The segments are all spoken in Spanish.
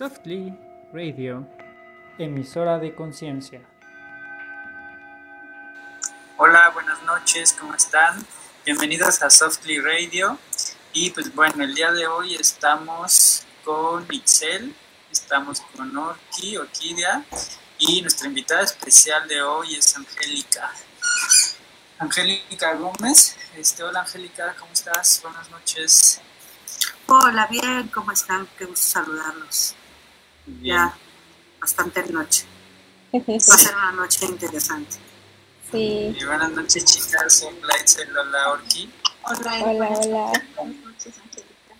Softly Radio, emisora de conciencia. Hola, buenas noches, ¿cómo están? Bienvenidos a Softly Radio. Y pues bueno, el día de hoy estamos con Itzel, estamos con Orki, Orquídea, y nuestra invitada especial de hoy es Angélica. Angélica Gómez. Este, hola Angélica, ¿cómo estás? Buenas noches. Hola, bien, ¿cómo están? Qué gusto saludarlos. Ya, bastante noche. Va a ser una noche interesante. Sí. Y buenas noches, chicas. Hola, Itzel, hola, Orki. Hola, hola. hola. Buenas noches, Angélica.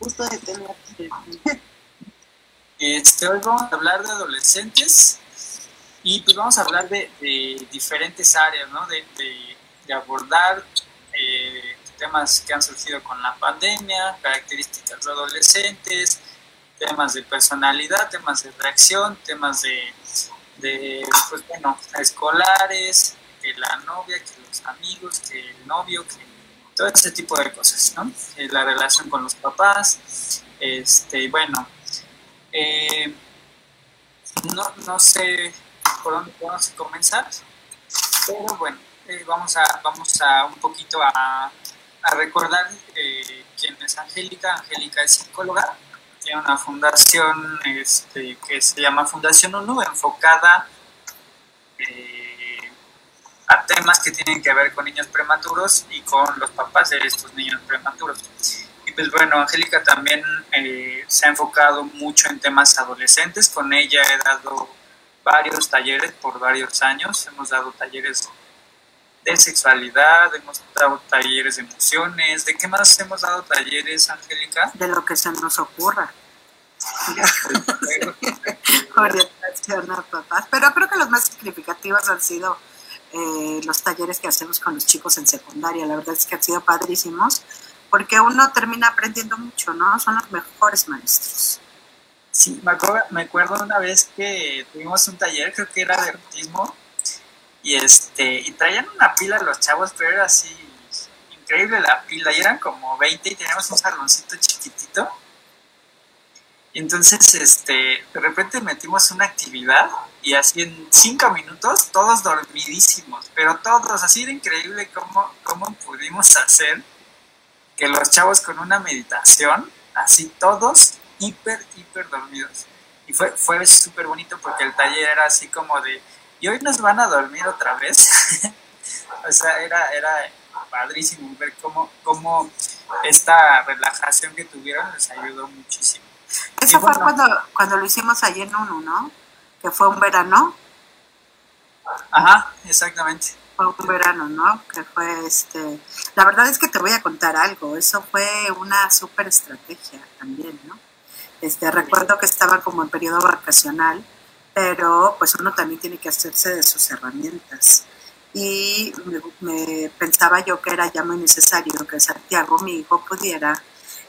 Gusto de tenerte. Este, hoy vamos a hablar de adolescentes y pues vamos a hablar de, de diferentes áreas, ¿no? De, de, de abordar eh, temas que han surgido con la pandemia, características de adolescentes, temas de personalidad, temas de reacción, temas de, pues bueno, escolares, que la novia, que los amigos, que el novio, que todo ese tipo de cosas, ¿no? Eh, la relación con los papás, este, bueno, eh, no, no sé por dónde podemos comenzar, pero bueno, eh, vamos, a, vamos a un poquito a, a recordar eh, quién es Angélica. Angélica es psicóloga, tiene una fundación este, que se llama Fundación ONU, enfocada eh, a temas que tienen que ver con niños prematuros y con los papás de estos niños prematuros. Y pues bueno, Angélica también eh, se ha enfocado mucho en temas adolescentes. Con ella he dado varios talleres por varios años. Hemos dado talleres de sexualidad, hemos dado talleres de emociones. ¿De qué más hemos dado talleres, Angélica? De lo que se nos ocurra. Orientación a papás. Pero creo que los más significativos han sido eh, los talleres que hacemos con los chicos en secundaria. La verdad es que han sido padrísimos porque uno termina aprendiendo mucho, ¿no? Son los mejores maestros. Sí, me acuerdo, me acuerdo una vez que tuvimos un taller, creo que era de autismo, y este y traían una pila los chavos, pero era así increíble la pila, y eran como 20 y teníamos un saloncito chiquitito. Y entonces, este, de repente metimos una actividad y así en cinco minutos todos dormidísimos, pero todos, así era increíble cómo, cómo pudimos hacer que los chavos con una meditación, así todos hiper, hiper dormidos. Y fue, fue súper bonito porque el taller era así como de, ¿y hoy nos van a dormir otra vez? o sea, era, era padrísimo ver cómo, cómo esta relajación que tuvieron les ayudó muchísimo. Eso fue cuando, cuando lo hicimos allí en uno, ¿no? Que fue un verano. Ajá, exactamente fue un verano, ¿no? Que fue este. La verdad es que te voy a contar algo. Eso fue una súper estrategia también, ¿no? Este, recuerdo que estaba como en periodo vacacional, pero pues uno también tiene que hacerse de sus herramientas. Y me, me pensaba yo que era ya muy necesario que Santiago, mi hijo, pudiera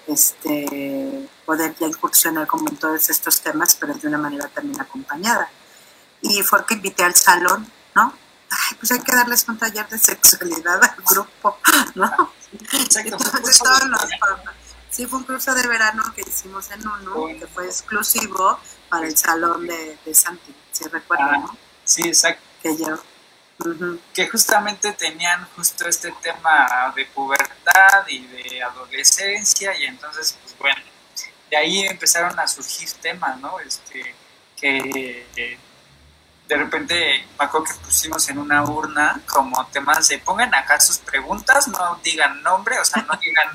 este, poder ya incursionar como en todos estos temas, pero de una manera también acompañada. Y fue que invité al salón, ¿no? Ay, pues hay que darles un taller de sexualidad al grupo, ¿no? Exacto. Entonces, todos los Sí, fue un curso de verano que hicimos en uno, que fue exclusivo para el salón de, de Santi, si recuerdan, ah, ¿no? Sí, exacto. Que yo. Uh -huh. Que justamente tenían justo este tema de pubertad y de adolescencia, y entonces, pues bueno, de ahí empezaron a surgir temas, ¿no? Este, que de repente me acuerdo que pusimos en una urna como temas de pongan acá sus preguntas, no digan nombre, o sea, no digan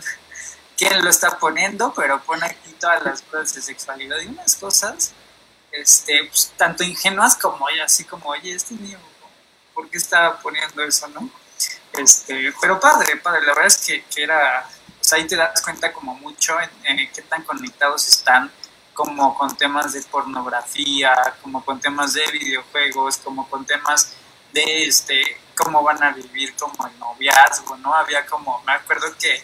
quién lo está poniendo, pero pon aquí todas las cosas de sexualidad y unas cosas, este, pues, tanto ingenuas como oye, así como, oye, este niño, ¿por qué está poniendo eso, no? Este, pero padre, padre, la verdad es que, que era, pues ahí te das cuenta como mucho en, en qué tan conectados están como con temas de pornografía, como con temas de videojuegos, como con temas de este cómo van a vivir como el noviazgo, ¿no? Había como, me acuerdo que,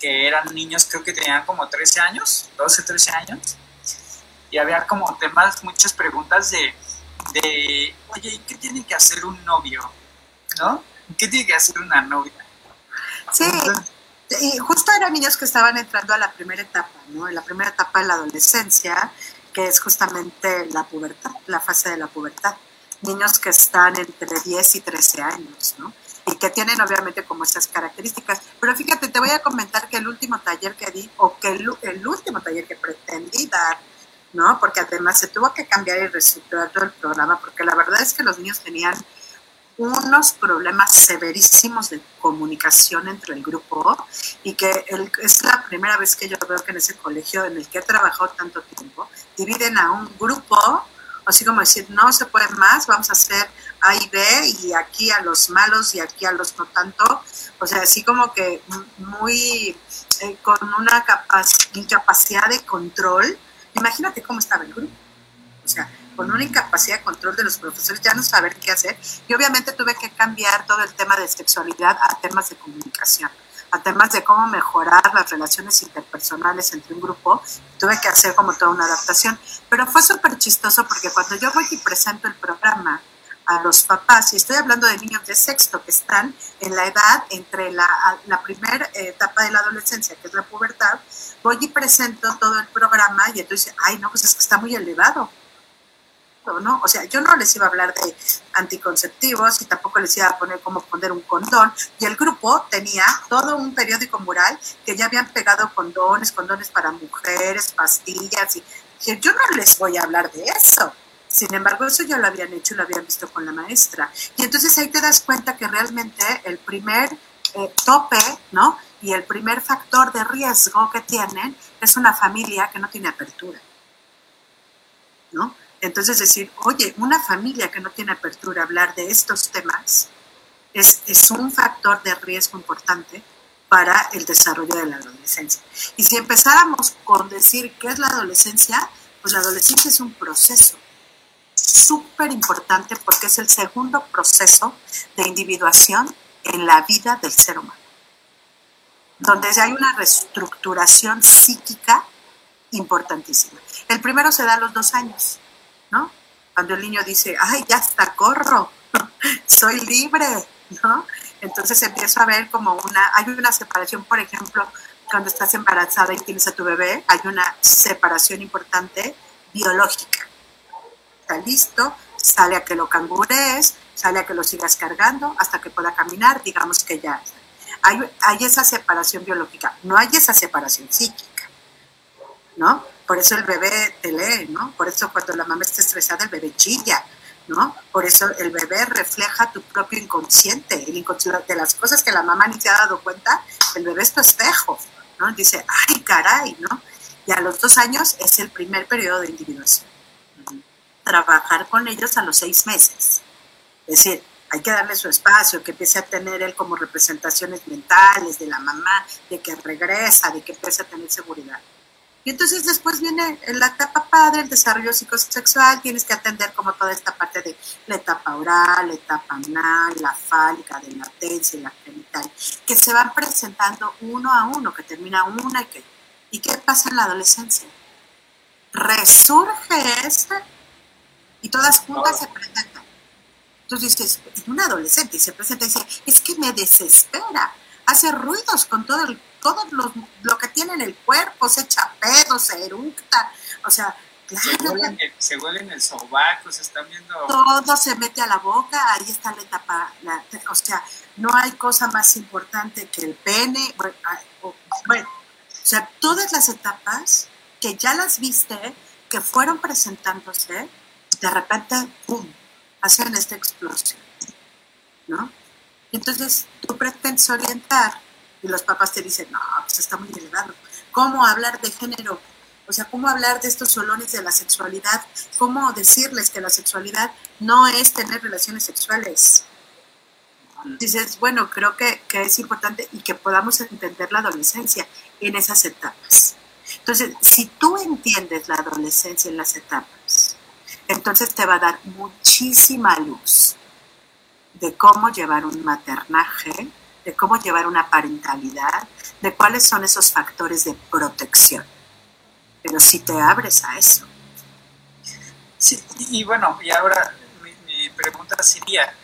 que eran niños, creo que tenían como 13 años, 12, 13 años, y había como temas, muchas preguntas de, de oye, ¿qué tiene que hacer un novio? ¿No? ¿Qué tiene que hacer una novia? Sí, Y justo eran niños que estaban entrando a la primera etapa, ¿no? En la primera etapa de la adolescencia, que es justamente la pubertad, la fase de la pubertad. Niños que están entre 10 y 13 años, ¿no? Y que tienen obviamente como esas características. Pero fíjate, te voy a comentar que el último taller que di, o que el, el último taller que pretendí dar, ¿no? Porque además se tuvo que cambiar y reestructurar todo el programa, porque la verdad es que los niños tenían unos problemas severísimos de comunicación entre el grupo y que es la primera vez que yo veo que en ese colegio en el que he trabajado tanto tiempo, dividen a un grupo, así como decir, no se puede más, vamos a hacer A y B y aquí a los malos y aquí a los no tanto, o sea, así como que muy eh, con una incapacidad de control, imagínate cómo estaba el grupo, o sea, con una incapacidad de control de los profesores, ya no saber qué hacer. Y obviamente tuve que cambiar todo el tema de sexualidad a temas de comunicación, a temas de cómo mejorar las relaciones interpersonales entre un grupo. Tuve que hacer como toda una adaptación. Pero fue súper chistoso porque cuando yo voy y presento el programa a los papás, y estoy hablando de niños de sexto que están en la edad entre la, la primera etapa de la adolescencia, que es la pubertad, voy y presento todo el programa y entonces, ay, no, pues es que está muy elevado ¿no? O sea, yo no les iba a hablar de anticonceptivos y tampoco les iba a poner cómo poner un condón. Y el grupo tenía todo un periódico mural que ya habían pegado condones, condones para mujeres, pastillas. Y dije, yo no les voy a hablar de eso. Sin embargo, eso ya lo habían hecho y lo habían visto con la maestra. Y entonces ahí te das cuenta que realmente el primer eh, tope, ¿no? Y el primer factor de riesgo que tienen es una familia que no tiene apertura, ¿no? Entonces decir, oye, una familia que no tiene apertura a hablar de estos temas es, es un factor de riesgo importante para el desarrollo de la adolescencia. Y si empezáramos con decir qué es la adolescencia, pues la adolescencia es un proceso súper importante porque es el segundo proceso de individuación en la vida del ser humano, donde hay una reestructuración psíquica importantísima. El primero se da a los dos años, ¿no? Cuando el niño dice, ay, ya está, corro, soy libre, ¿no? Entonces empiezo a ver como una, hay una separación, por ejemplo, cuando estás embarazada y tienes a tu bebé, hay una separación importante biológica. Está listo, sale a que lo cangurees, sale a que lo sigas cargando hasta que pueda caminar, digamos que ya. Hay, hay esa separación biológica, no hay esa separación psíquica, ¿no? Por eso el bebé te lee, ¿no? Por eso cuando la mamá está estresada, el bebé chilla, ¿no? Por eso el bebé refleja tu propio inconsciente, el inconsciente de las cosas que la mamá ni se ha dado cuenta, el bebé es tu espejo, ¿no? Dice, ay, caray, ¿no? Y a los dos años es el primer periodo de individuación. Trabajar con ellos a los seis meses. Es decir, hay que darle su espacio, que empiece a tener él como representaciones mentales de la mamá, de que regresa, de que empiece a tener seguridad. Y entonces después viene la etapa padre, el desarrollo psicosexual, tienes que atender como toda esta parte de la etapa oral, la etapa anal, la fálica, de latencia, la genital, que se van presentando uno a uno, que termina una y que... ¿Y qué pasa en la adolescencia? Resurge esta y todas juntas se presentan. Entonces dices, un adolescente y se presenta y dice, es que me desespera, hace ruidos con todo el todo lo, que tiene en el cuerpo, se echa pedo, se eructa, o sea, claro. Se huelen, el, sobaco, se están viendo... Todo se mete a la boca, ahí está la etapa, o sea, no hay cosa más importante que el pene, bueno, o sea, todas las etapas que ya las viste, que fueron presentándose, de repente, ¡pum!, hacen esta explosión, ¿no? Entonces, tú pretendes orientar y los papás te dicen, no, pues está muy elevado. ¿Cómo hablar de género? O sea, ¿cómo hablar de estos solones de la sexualidad? ¿Cómo decirles que la sexualidad no es tener relaciones sexuales? Dices, bueno, creo que, que es importante y que podamos entender la adolescencia en esas etapas. Entonces, si tú entiendes la adolescencia en las etapas, entonces te va a dar muchísima luz de cómo llevar un maternaje de cómo llevar una parentalidad, de cuáles son esos factores de protección. Pero si te abres a eso. Sí, y bueno, y ahora mi, pregunta sería,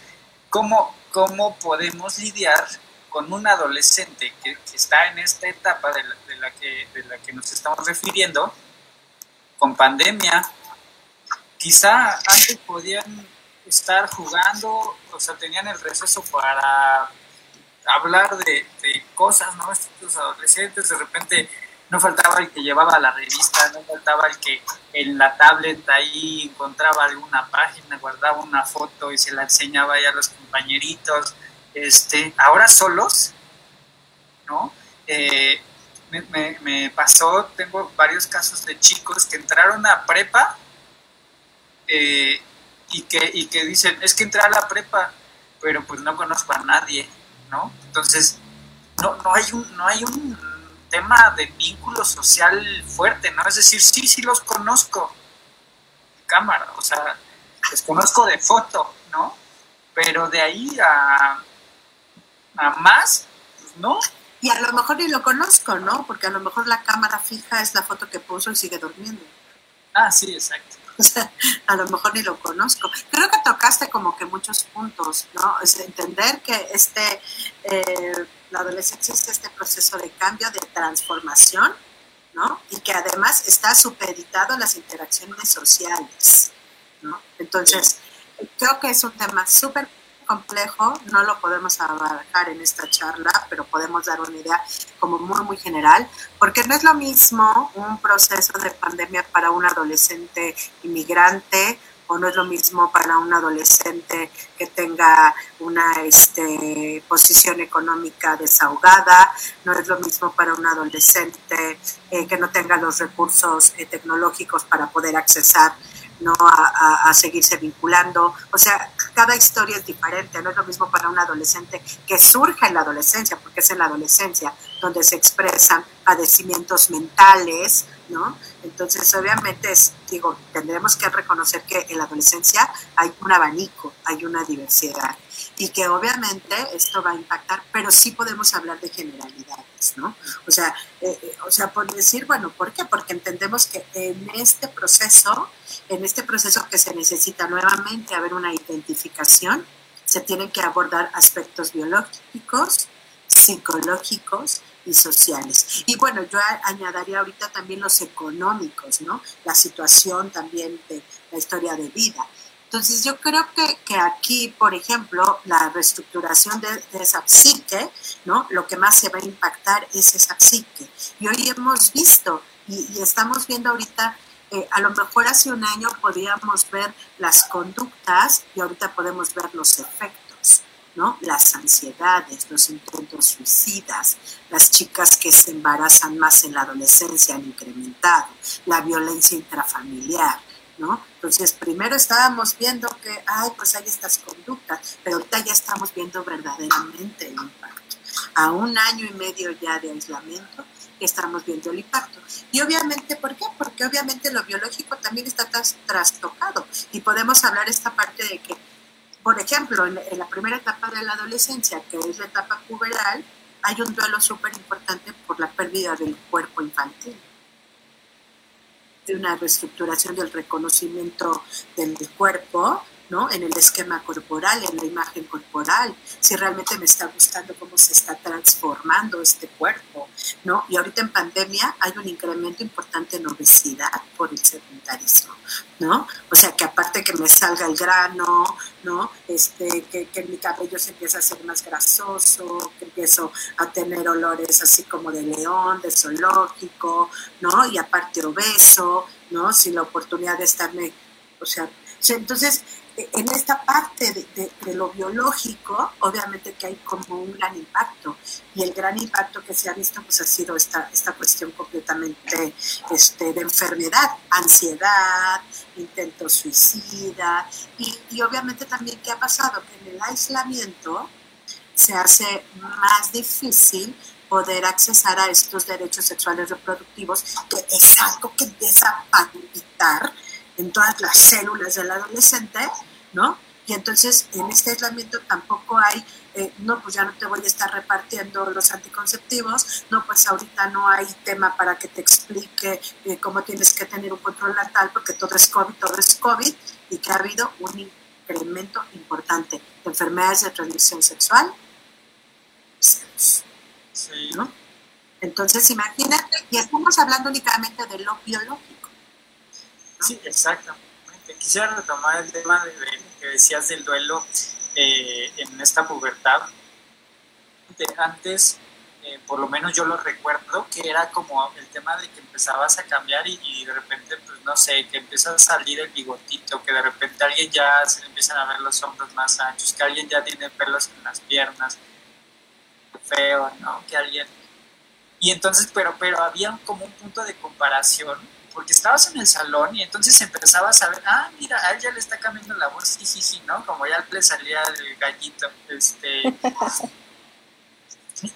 ¿cómo, ¿cómo podemos lidiar con un adolescente que, está en esta etapa de la, que, de la que nos estamos refiriendo, con pandemia, quizá antes podían estar jugando, o sea, tenían el receso para hablar de, cosas, ¿no? Estos adolescentes, de repente no faltaba el que llevaba la revista, no faltaba el que en la tablet ahí encontraba alguna página, guardaba una foto y se la enseñaba ya a los compañeritos. Este, ahora solos, ¿no? Eh, me, pasó, tengo varios casos de chicos que entraron a prepa eh, y, que, y que dicen, es que entré a la prepa, pero pues no conozco a nadie, ¿no? Entonces, no, no, hay, un, no hay un tema de vínculo social fuerte, ¿no? Es decir, sí, sí los conozco, cámara, o sea, los conozco de foto, ¿no? Pero de ahí a, a más, pues no. Y a lo mejor ni lo conozco, ¿no? Porque a lo mejor la cámara fija es la foto que puso y sigue durmiendo. Ah, sí, exacto. A lo mejor ni lo conozco. Creo que tocaste como que muchos puntos, ¿no? Es entender que este, eh, la adolescencia es este proceso de cambio, de transformación, ¿no? Y que además está supeditado a las interacciones sociales, ¿no? Entonces, creo que es un tema súper complejo, no lo podemos abarcar en esta charla, pero podemos dar una idea como muy, muy general, porque no es lo mismo un proceso de pandemia para un adolescente inmigrante o no es lo mismo para un adolescente que tenga una este, posición económica desahogada, no es lo mismo para un adolescente eh, que no tenga los recursos eh, tecnológicos para poder accesar ¿no? A, seguirse vinculando. O sea, cada historia es diferente, no es lo mismo para un adolescente que surge en la adolescencia, porque es en la adolescencia donde se expresan padecimientos mentales, ¿no? Entonces, obviamente, es, digo, tendremos que reconocer que en la adolescencia hay un abanico, hay una diversidad y que obviamente esto va a impactar, pero sí podemos hablar de generalidades, ¿no? O sea, eh, eh, o sea, por decir, bueno, ¿por qué? Porque entendemos que en este proceso, en este proceso que se necesita nuevamente haber una identificación, se tienen que abordar aspectos biológicos, psicológicos y sociales. Y bueno, yo añadiría ahorita también los económicos, ¿no? La situación también de la historia de vida. Entonces yo creo que, que aquí, por ejemplo, la reestructuración de, esa psique, ¿no? Lo que más se va a impactar es esa psique. Y hoy hemos visto y, estamos viendo ahorita, eh, a lo mejor hace un año podíamos ver las conductas y ahorita podemos ver los efectos. ¿No? Las ansiedades, los intentos suicidas, las chicas que se embarazan más en la adolescencia han incrementado, la violencia intrafamiliar, entonces, primero estábamos viendo que, ay, pues hay estas conductas, pero ahorita ya estamos viendo verdaderamente el impacto. A un año y medio ya de aislamiento, estamos viendo el impacto. Y obviamente, ¿por qué? Porque obviamente lo biológico también está trastocado. Y podemos hablar esta parte de que, por ejemplo, en, la primera etapa de la adolescencia, que es la etapa puberal, hay un duelo súper importante por la pérdida del cuerpo infantil de una reestructuración del reconocimiento del cuerpo, ¿no? En el esquema corporal, en la imagen corporal, si realmente me está gustando cómo se está transformando este cuerpo, ¿no? Y ahorita en pandemia hay un incremento importante en obesidad por el sedentarismo, ¿no? O sea, que aparte que me salga el grano, ¿no? Este, que, que mi cabello se empieza a hacer más grasoso, que empiezo a tener olores así como de león, de zoológico, ¿no? Y aparte obeso, ¿no? Sin la oportunidad de estarme, o sea, entonces en esta parte de, lo biológico, obviamente que hay como un gran impacto. Y el gran impacto que se ha visto pues ha sido esta, esta cuestión completamente este, de enfermedad, ansiedad, intento suicida. Y, obviamente también qué ha pasado, que en el aislamiento se hace más difícil poder accesar a estos derechos sexuales reproductivos, que es algo que empieza a palpitar en todas las células del adolescente, ¿no? Y entonces en este aislamiento tampoco hay, eh, no, pues ya no te voy a estar repartiendo los anticonceptivos, no, pues ahorita no hay tema para que te explique eh, cómo tienes que tener un control natal porque todo es COVID, todo es COVID, y que ha habido un incremento importante de enfermedades de transmisión sexual, Sí. ¿no? Entonces, imagínate, y estamos hablando únicamente de lo biológico. Sí, exactamente. Quisiera retomar el tema de, que decías del duelo eh, en esta pubertad. Antes, eh, por lo menos yo lo recuerdo, que era como el tema de que empezabas a cambiar y, de repente, pues no sé, que empieza a salir el bigotito, que de repente alguien ya se le empiezan a ver los hombros más anchos, que alguien ya tiene pelos en las piernas, feo, ¿no? Que alguien y entonces, pero, pero había como un punto de comparación, porque estabas en el salón y entonces empezabas a ver, ah, mira, a él ya le está cambiando la voz, sí, ¿no? Como ya le salía el gallito, este...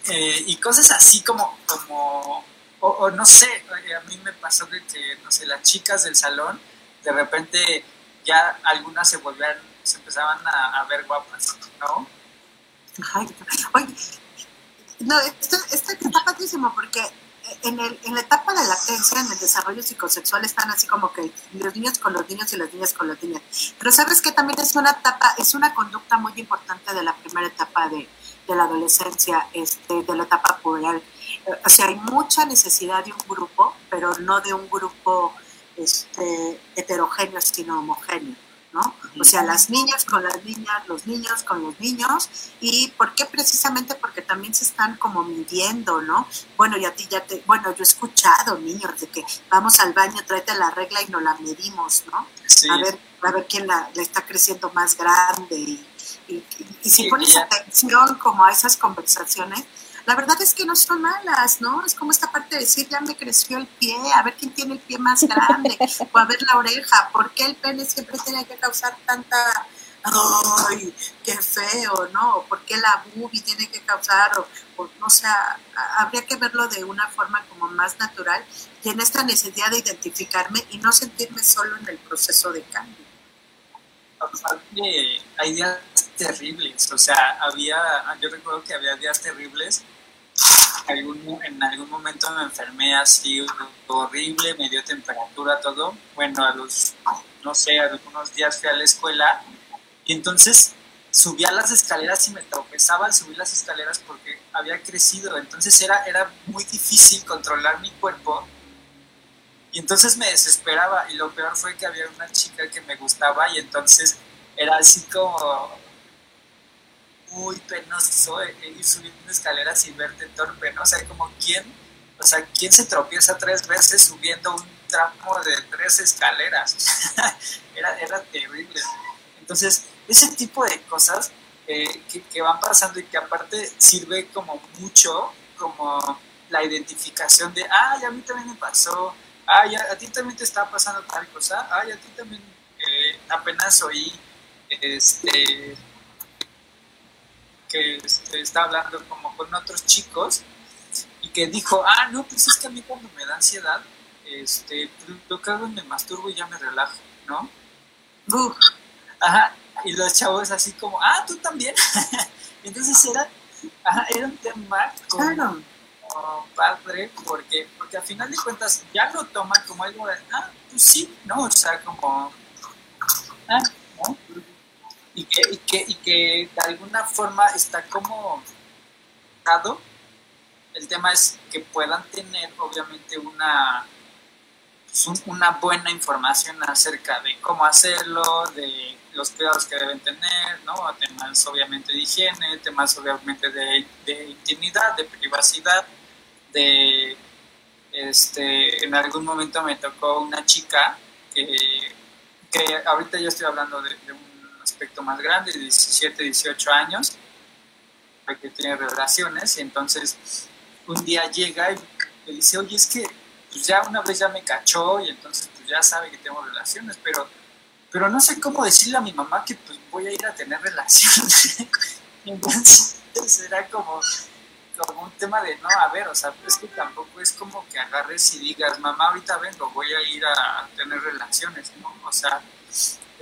Eh, y cosas así como, como o, no sé, a mí me pasó que, no sé, las chicas del salón, de repente ya algunas se volvían, se empezaban a, ver guapas, ¿no? Ay, oye, no, esto, está padrísimo porque en, el, en la etapa de la latencia, en el desarrollo psicosexual, están así como que los niños con los niños y las niñas con las niñas. Pero sabes que también es una etapa, es una conducta muy importante de la primera etapa de, de la adolescencia, este, de la etapa puberal. O sea, hay mucha necesidad de un grupo, pero no de un grupo este, heterogéneo, sino homogéneo. O sea, las niñas con las niñas, los niños con los niños. ¿Y por qué? Precisamente porque también se están como midiendo, ¿no? Bueno, y a ti ya te, bueno, yo he escuchado niños de que vamos al baño, tráete la regla y nos la medimos, ¿no? A ver, a ver quién la, está creciendo más grande y, y, si pones atención como a esas conversaciones, la verdad es que no son malas, ¿no? Es como esta parte de decir, ya me creció el pie, a ver quién tiene el pie más grande, o a ver la oreja, ¿por qué el pene siempre tiene que causar tanta, ay, qué feo, ¿no? ¿Por qué la bubi tiene que causar, o, no sé, habría que verlo de una forma como más natural y en esta necesidad de identificarme y no sentirme solo en el proceso de cambio. Hay días terribles, o sea, había, yo recuerdo que había días terribles en algún momento me enfermé así horrible, me dio temperatura, todo. Bueno, a los, no sé, algunos días fui a la escuela y entonces subía las escaleras y me tropezaba al subir las escaleras porque había crecido. Entonces era, era muy difícil controlar mi cuerpo y entonces me desesperaba y lo peor fue que había una chica que me gustaba y entonces era así como muy penoso eh, ir subiendo escaleras y verte torpe, ¿no? O sea, como quién, o sea, quién se tropieza tres veces subiendo un tramo de tres escaleras. era, era terrible. Entonces, ese tipo de cosas eh, que, van pasando y que aparte sirve como mucho, como la identificación de, ay, a mí también me pasó, ay, a, ti también te está pasando tal cosa, ay, a ti también eh, apenas oí, este, que este, está hablando como con otros chicos y que dijo, ah, no, pues es que a mí cuando me da ansiedad, este, lo que hago es me masturbo y ya me relajo, ¿no? Ajá, y los chavos así como, ah, tú también. Entonces era, ajá, era un tema como, padre, porque, porque al final de cuentas ya lo toman como algo de, ah, pues sí, ¿no? O sea, como, ah, ¿no? Y que, y que, y que de alguna forma está como dado. El tema es que puedan tener obviamente una, pues, una buena información acerca de cómo hacerlo, de los cuidados que deben tener, ¿no? temas obviamente de higiene, temas obviamente de, intimidad, de privacidad, de este, en algún momento me tocó una chica que, que ahorita yo estoy hablando de un aspecto más grande, de 17, 18 años, que tiene relaciones, y entonces un día llega y me dice, oye, es que pues ya una vez ya me cachó y entonces pues ya sabe que tengo relaciones, pero, pero no sé cómo decirle a mi mamá que pues voy a ir a tener relaciones. entonces era como, como un tema de, no, a ver, o sea, es que tampoco es como que agarres y digas, mamá, ahorita vengo, voy a ir a tener relaciones, ¿no? O sea,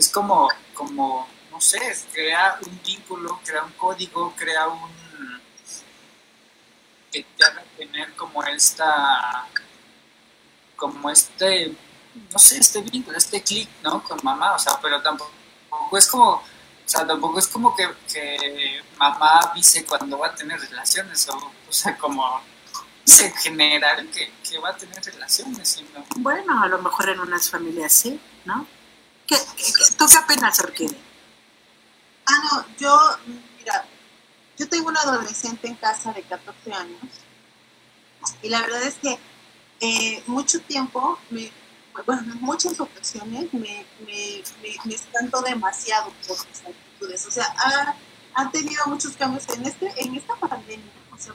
es como, como, no sé, crea un vínculo, crea un código, crea un que te haga tener como esta, como este, no sé, este vínculo, este clic, ¿no? Con mamá, o sea, pero tampoco es como O sea, tampoco es como que, que mamá avise cuando va a tener relaciones, o, o sea, como en general que, que, va a tener relaciones. Sino... Bueno, a lo mejor en unas familias sí, ¿no? ¿Qué, qué, tú qué apenas, Orquídea? Ah, no, yo, mira, yo tengo una adolescente en casa de 14 años y la verdad es que eh, mucho tiempo, me, bueno, en muchas ocasiones me, me, me, me demasiado por mis actitudes. O sea, ha, ha, tenido muchos cambios en, este, en esta pandemia. O sea,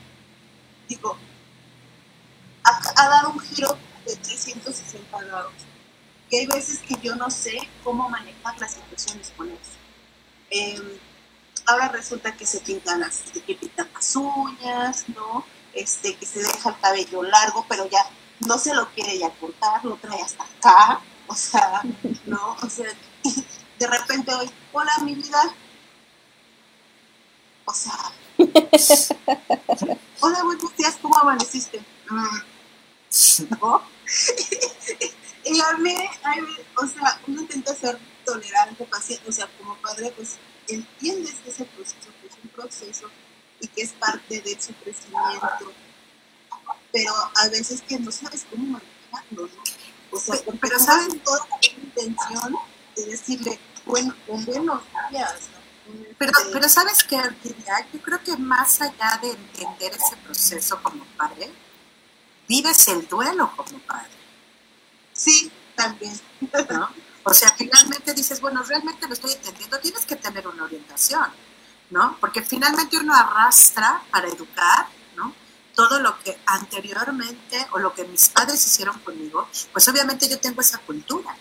digo, ha dado un giro de 360 grados. Y hay veces que yo no sé cómo manejar las situaciones con eso. Eh, ahora resulta que se pintan las, que pintan las uñas, ¿no? Este, que se deja el cabello largo, pero ya no se lo quiere ya cortar, lo trae hasta acá, o sea, ¿no? O sea, de repente hoy, hola mi vida, o sea, hola buenos días, ¿cómo amaneciste? ¿No? y a mí, a mí, o sea, uno intenta ser tolerante, paciente, o sea, como padre, pues entiendes que ese proceso que es un proceso y que es parte de su crecimiento, pero a veces que no sabes cómo manejarlo, ¿no? O sea, pero, sabes toda la intención de decirle, bueno, con buenos días, ¿no? Pero, pero sabes que yo creo que más allá de entender ese proceso como padre, vives el duelo como padre. Sí, también. ¿No? O sea, finalmente dices, bueno, realmente lo estoy entendiendo, tienes que tener una orientación, ¿no? Porque finalmente uno arrastra para educar, ¿no? Todo lo que anteriormente o lo que mis padres hicieron conmigo, pues obviamente yo tengo esa cultura.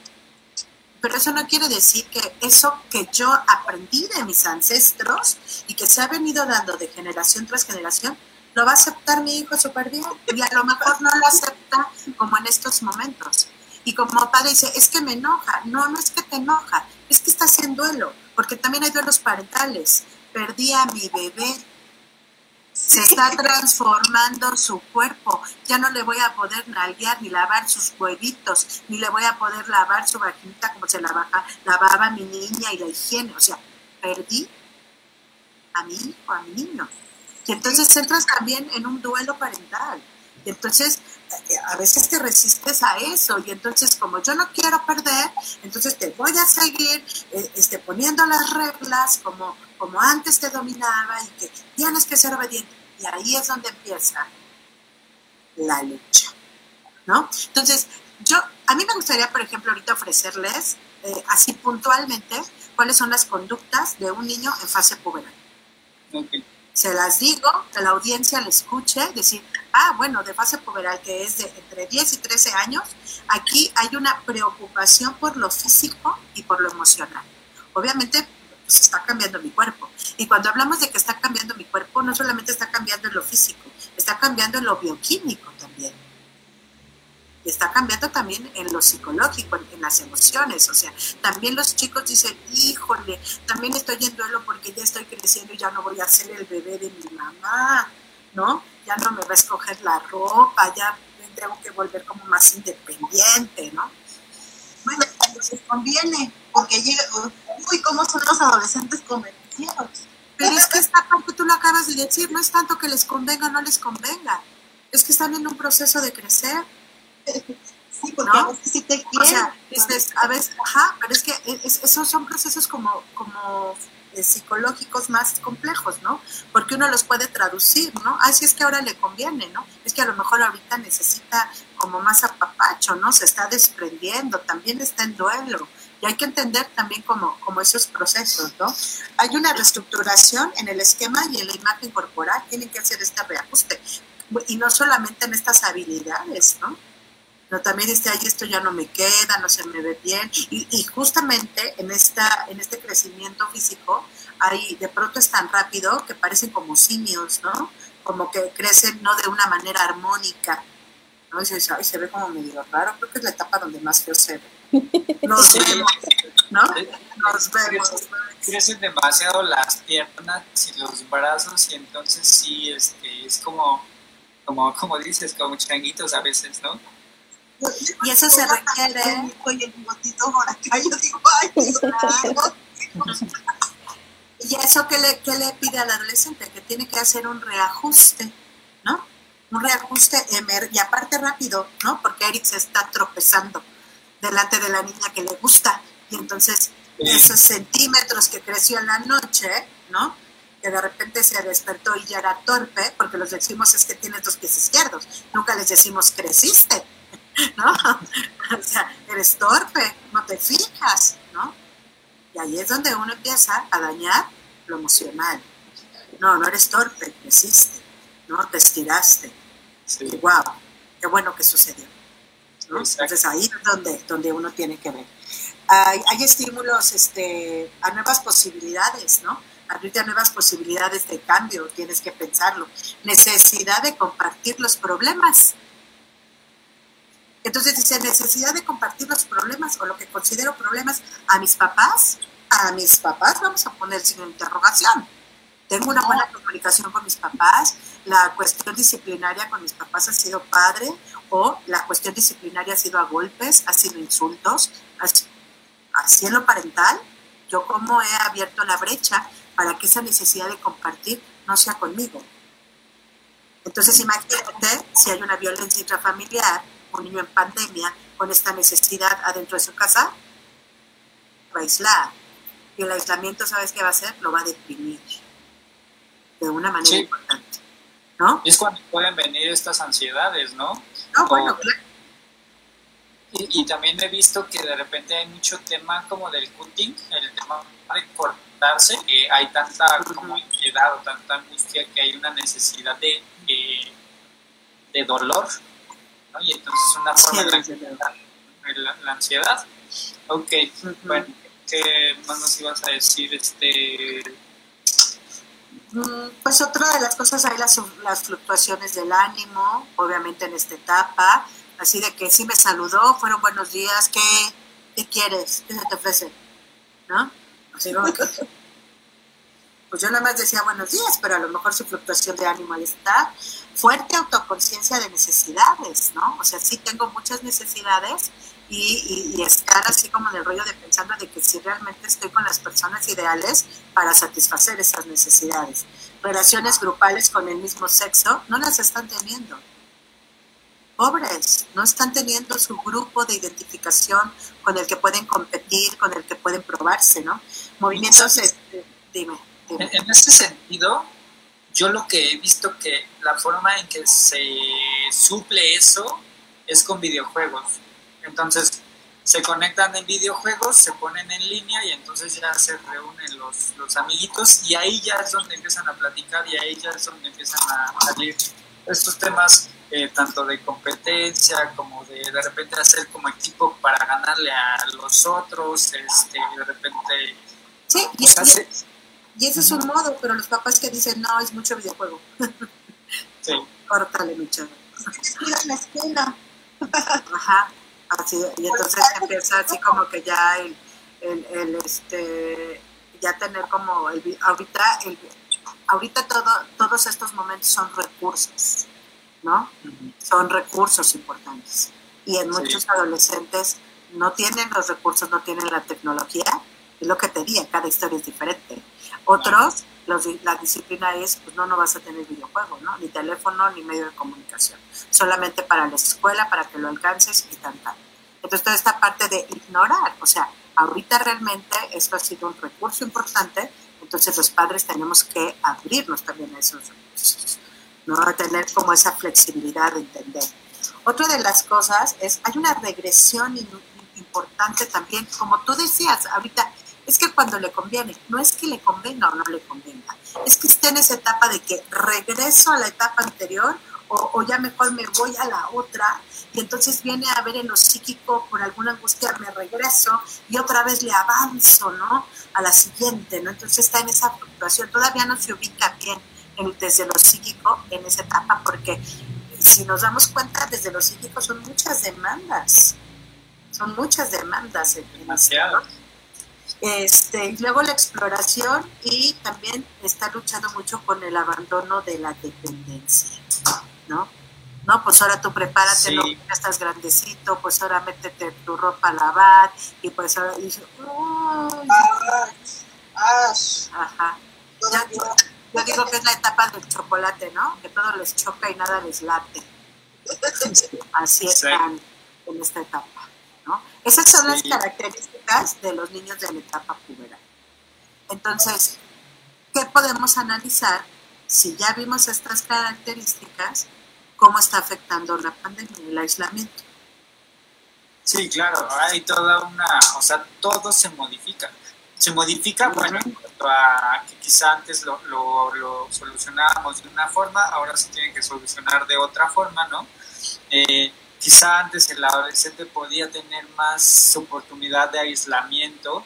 Pero eso no quiere decir que eso que yo aprendí de mis ancestros y que se ha venido dando de generación tras generación, lo va a aceptar mi hijo súper bien y a lo mejor no lo acepta como en estos momentos. Y como padre dice, es que me enoja. No, no es que te enoja, es que estás en duelo, porque también hay duelos parentales. Perdí a mi bebé, se está transformando su cuerpo. Ya no le voy a poder nalguear ni lavar sus huevitos, ni le voy a poder lavar su vaginita como se lavaba, lavaba mi niña y la higiene. O sea, perdí a mi hijo, a mi niño. Y entonces entras también en un duelo parental. Y entonces a veces te resistes a eso y entonces como yo no quiero perder, entonces te voy a seguir eh, este, poniendo las reglas como, como antes te dominaba y que tienes que ser obediente. Y ahí es donde empieza la lucha, ¿no? Entonces, yo, a mí me gustaría, por ejemplo, ahorita ofrecerles eh, así puntualmente cuáles son las conductas de un niño en fase puberal. Okay se las digo, que la audiencia le escuche, decir, ah, bueno, de fase puberal, que es de entre 10 y 13 años, aquí hay una preocupación por lo físico y por lo emocional. Obviamente, pues está cambiando mi cuerpo. Y cuando hablamos de que está cambiando mi cuerpo, no solamente está cambiando en lo físico, está cambiando en lo bioquímico también. Y está cambiando también en lo psicológico, en, en, las emociones. O sea, también los chicos dicen, híjole, también estoy en duelo porque ya estoy creciendo y ya no voy a ser el bebé de mi mamá, ¿no? Ya no me va a escoger la ropa, ya tengo que volver como más independiente, ¿no? Bueno, les conviene, porque llega, uy, ¿cómo son los adolescentes convencidos? Pero es que esta parte tú lo acabas de decir, no es tanto que les convenga o no les convenga, es que están en un proceso de crecer. Sí, porque ¿no? a veces sí te quieren. O sea, dices, a veces, ajá, pero es que es, esos son procesos como, como psicológicos más complejos, ¿no? Porque uno los puede traducir, ¿no? Así es que ahora le conviene, ¿no? Es que a lo mejor ahorita necesita como más apapacho, ¿no? Se está desprendiendo, también está en duelo. Y hay que entender también como, como esos procesos, ¿no? Hay una reestructuración en el esquema y en la imagen corporal, tienen que hacer este reajuste. Y no solamente en estas habilidades, ¿no? Pero también dice, ay, esto ya no me queda, no se me ve bien. Y, y, justamente en, esta, en este crecimiento físico, hay, de pronto es tan rápido que parecen como simios, ¿no? Como que crecen no de una manera armónica. ¿no? Y dices, ay, se ve como medio raro, creo que es la etapa donde más feo se ve. Nos vemos, ¿no? Nos vemos. Crecen demasiado las piernas y los brazos y entonces sí, este, es como, como, como dices, como changuitos a veces, ¿no? Y eso se requiere. ¿Y eso qué le, qué le pide al adolescente? Que tiene que hacer un reajuste, ¿no? Un reajuste y aparte rápido, ¿no? Porque Eric se está tropezando delante de la niña que le gusta y entonces esos centímetros que creció en la noche, ¿no? Que de repente se despertó y ya era torpe, porque los decimos es que tienes dos pies izquierdos, nunca les decimos creciste, ¿no? O sea, eres torpe, no te fijas, ¿no? Y ahí es donde uno empieza a dañar lo emocional. No, no eres torpe, creciste, ¿no? Te estiraste. Y wow, qué bueno que sucedió. Entonces ahí es donde, donde uno tiene que ver. Hay, hay estímulos este, a nuevas posibilidades, ¿no? Abrirte a nuevas posibilidades de cambio, tienes que pensarlo. Necesidad de compartir los problemas. Entonces dice, necesidad de compartir los problemas o lo que considero problemas a mis papás. A mis papás vamos a poner sin interrogación. Tengo una buena comunicación con mis papás. La cuestión disciplinaria con mis papás ha sido padre o la cuestión disciplinaria ha sido a golpes, ha sido insultos. Así en lo parental, yo como he abierto la brecha para que esa necesidad de compartir no sea conmigo. Entonces imagínate si hay una violencia intrafamiliar un niño en pandemia con esta necesidad adentro de su casa, va a aislar. Y el aislamiento, ¿sabes qué va a hacer? Lo va a deprimir de una manera importante. ¿No? Es cuando pueden venir estas ansiedades, ¿no? No, bueno, claro. Y, también he visto que de repente hay mucho tema como del cutting, el tema de cortarse, que hay tanta como ansiedad o tanta angustia que hay una necesidad de, de dolor y entonces una forma de la, ansiedad. Ok, bueno, ¿qué más nos ibas a decir? Este... Mm, pues otra de las cosas hay las, las fluctuaciones del ánimo, obviamente en esta etapa, así de que sí me saludó, fueron buenos días, ¿qué, qué quieres? ¿Qué se te ofrece? ¿No? Así como pues yo nada más decía buenos días, pero a lo mejor su fluctuación de ánimo está fuerte autoconciencia de necesidades, ¿no? O sea, sí tengo muchas necesidades y, y, estar así como en el rollo de pensando de que si realmente estoy con las personas ideales para satisfacer esas necesidades. Relaciones grupales con el mismo sexo no las están teniendo. Pobres, no están teniendo su grupo de identificación con el que pueden competir, con el que pueden probarse, ¿no? Movimientos, este, dime. En, ese sentido, yo lo que he visto que la forma en que se suple eso es con videojuegos. Entonces, se conectan en videojuegos, se ponen en línea y entonces ya se reúnen los, los amiguitos y ahí ya es donde empiezan a platicar y ahí ya es donde empiezan a salir estos temas eh, tanto de competencia como de de repente hacer como equipo para ganarle a los otros, este, de repente... Sí, y, y ese es un modo, pero los papás que dicen, no, es mucho videojuego. Sí. Córtale, mucho. Mira la escuela. Ajá. Así, y entonces empieza así como que ya el, el, el este, ya tener como, el, ahorita, el, ahorita todo, todos estos momentos son recursos, ¿no? Son recursos importantes. Y en muchos adolescentes no tienen los recursos, no tienen la tecnología. Es lo que te diga, cada historia es diferente otros, la disciplina es, pues no, no vas a tener videojuego, ¿no? Ni teléfono, ni medio de comunicación. Solamente para la escuela, para que lo alcances y tal, tal. Entonces, toda esta parte de ignorar, o sea, ahorita realmente esto ha sido un recurso importante, entonces los padres tenemos que abrirnos también a esos recursos, ¿no? Tener como esa flexibilidad de entender. Otra de las cosas es, hay una regresión importante también, como tú decías, ahorita es que cuando le conviene, no es que le convenga o no le convenga, es que esté en esa etapa de que regreso a la etapa anterior o, ya mejor me voy a la otra y entonces viene a ver en lo psíquico por alguna angustia me regreso y otra vez le avanzo, ¿no? A la siguiente, ¿no? Entonces está en esa fluctuación, todavía no se ubica bien desde lo psíquico en esa etapa porque si nos damos cuenta desde lo psíquico son muchas demandas, son muchas demandas. Demasiadas. Este, y luego la exploración y también está luchando mucho con el abandono de la dependencia, ¿no? No, pues ahora tú prepárate, no, ya estás grandecito, pues ahora métete tu ropa a lavar y pues ahora dice, Ajá. yo digo que es la etapa del chocolate, ¿no? Que todo les choca y nada les late. Así están en esta etapa. Esas son las características de los niños de la etapa puberal. Entonces, ¿qué podemos analizar? Si ya vimos estas características, ¿cómo está afectando la pandemia, el aislamiento? Sí, claro, hay toda una, o sea, todo se modifica. Se modifica, bueno, en cuanto a que quizá antes lo, lo, solucionábamos de una forma, ahora se tiene que solucionar de otra forma, ¿no? Eh, quizá antes el adolescente podía tener más oportunidad de aislamiento,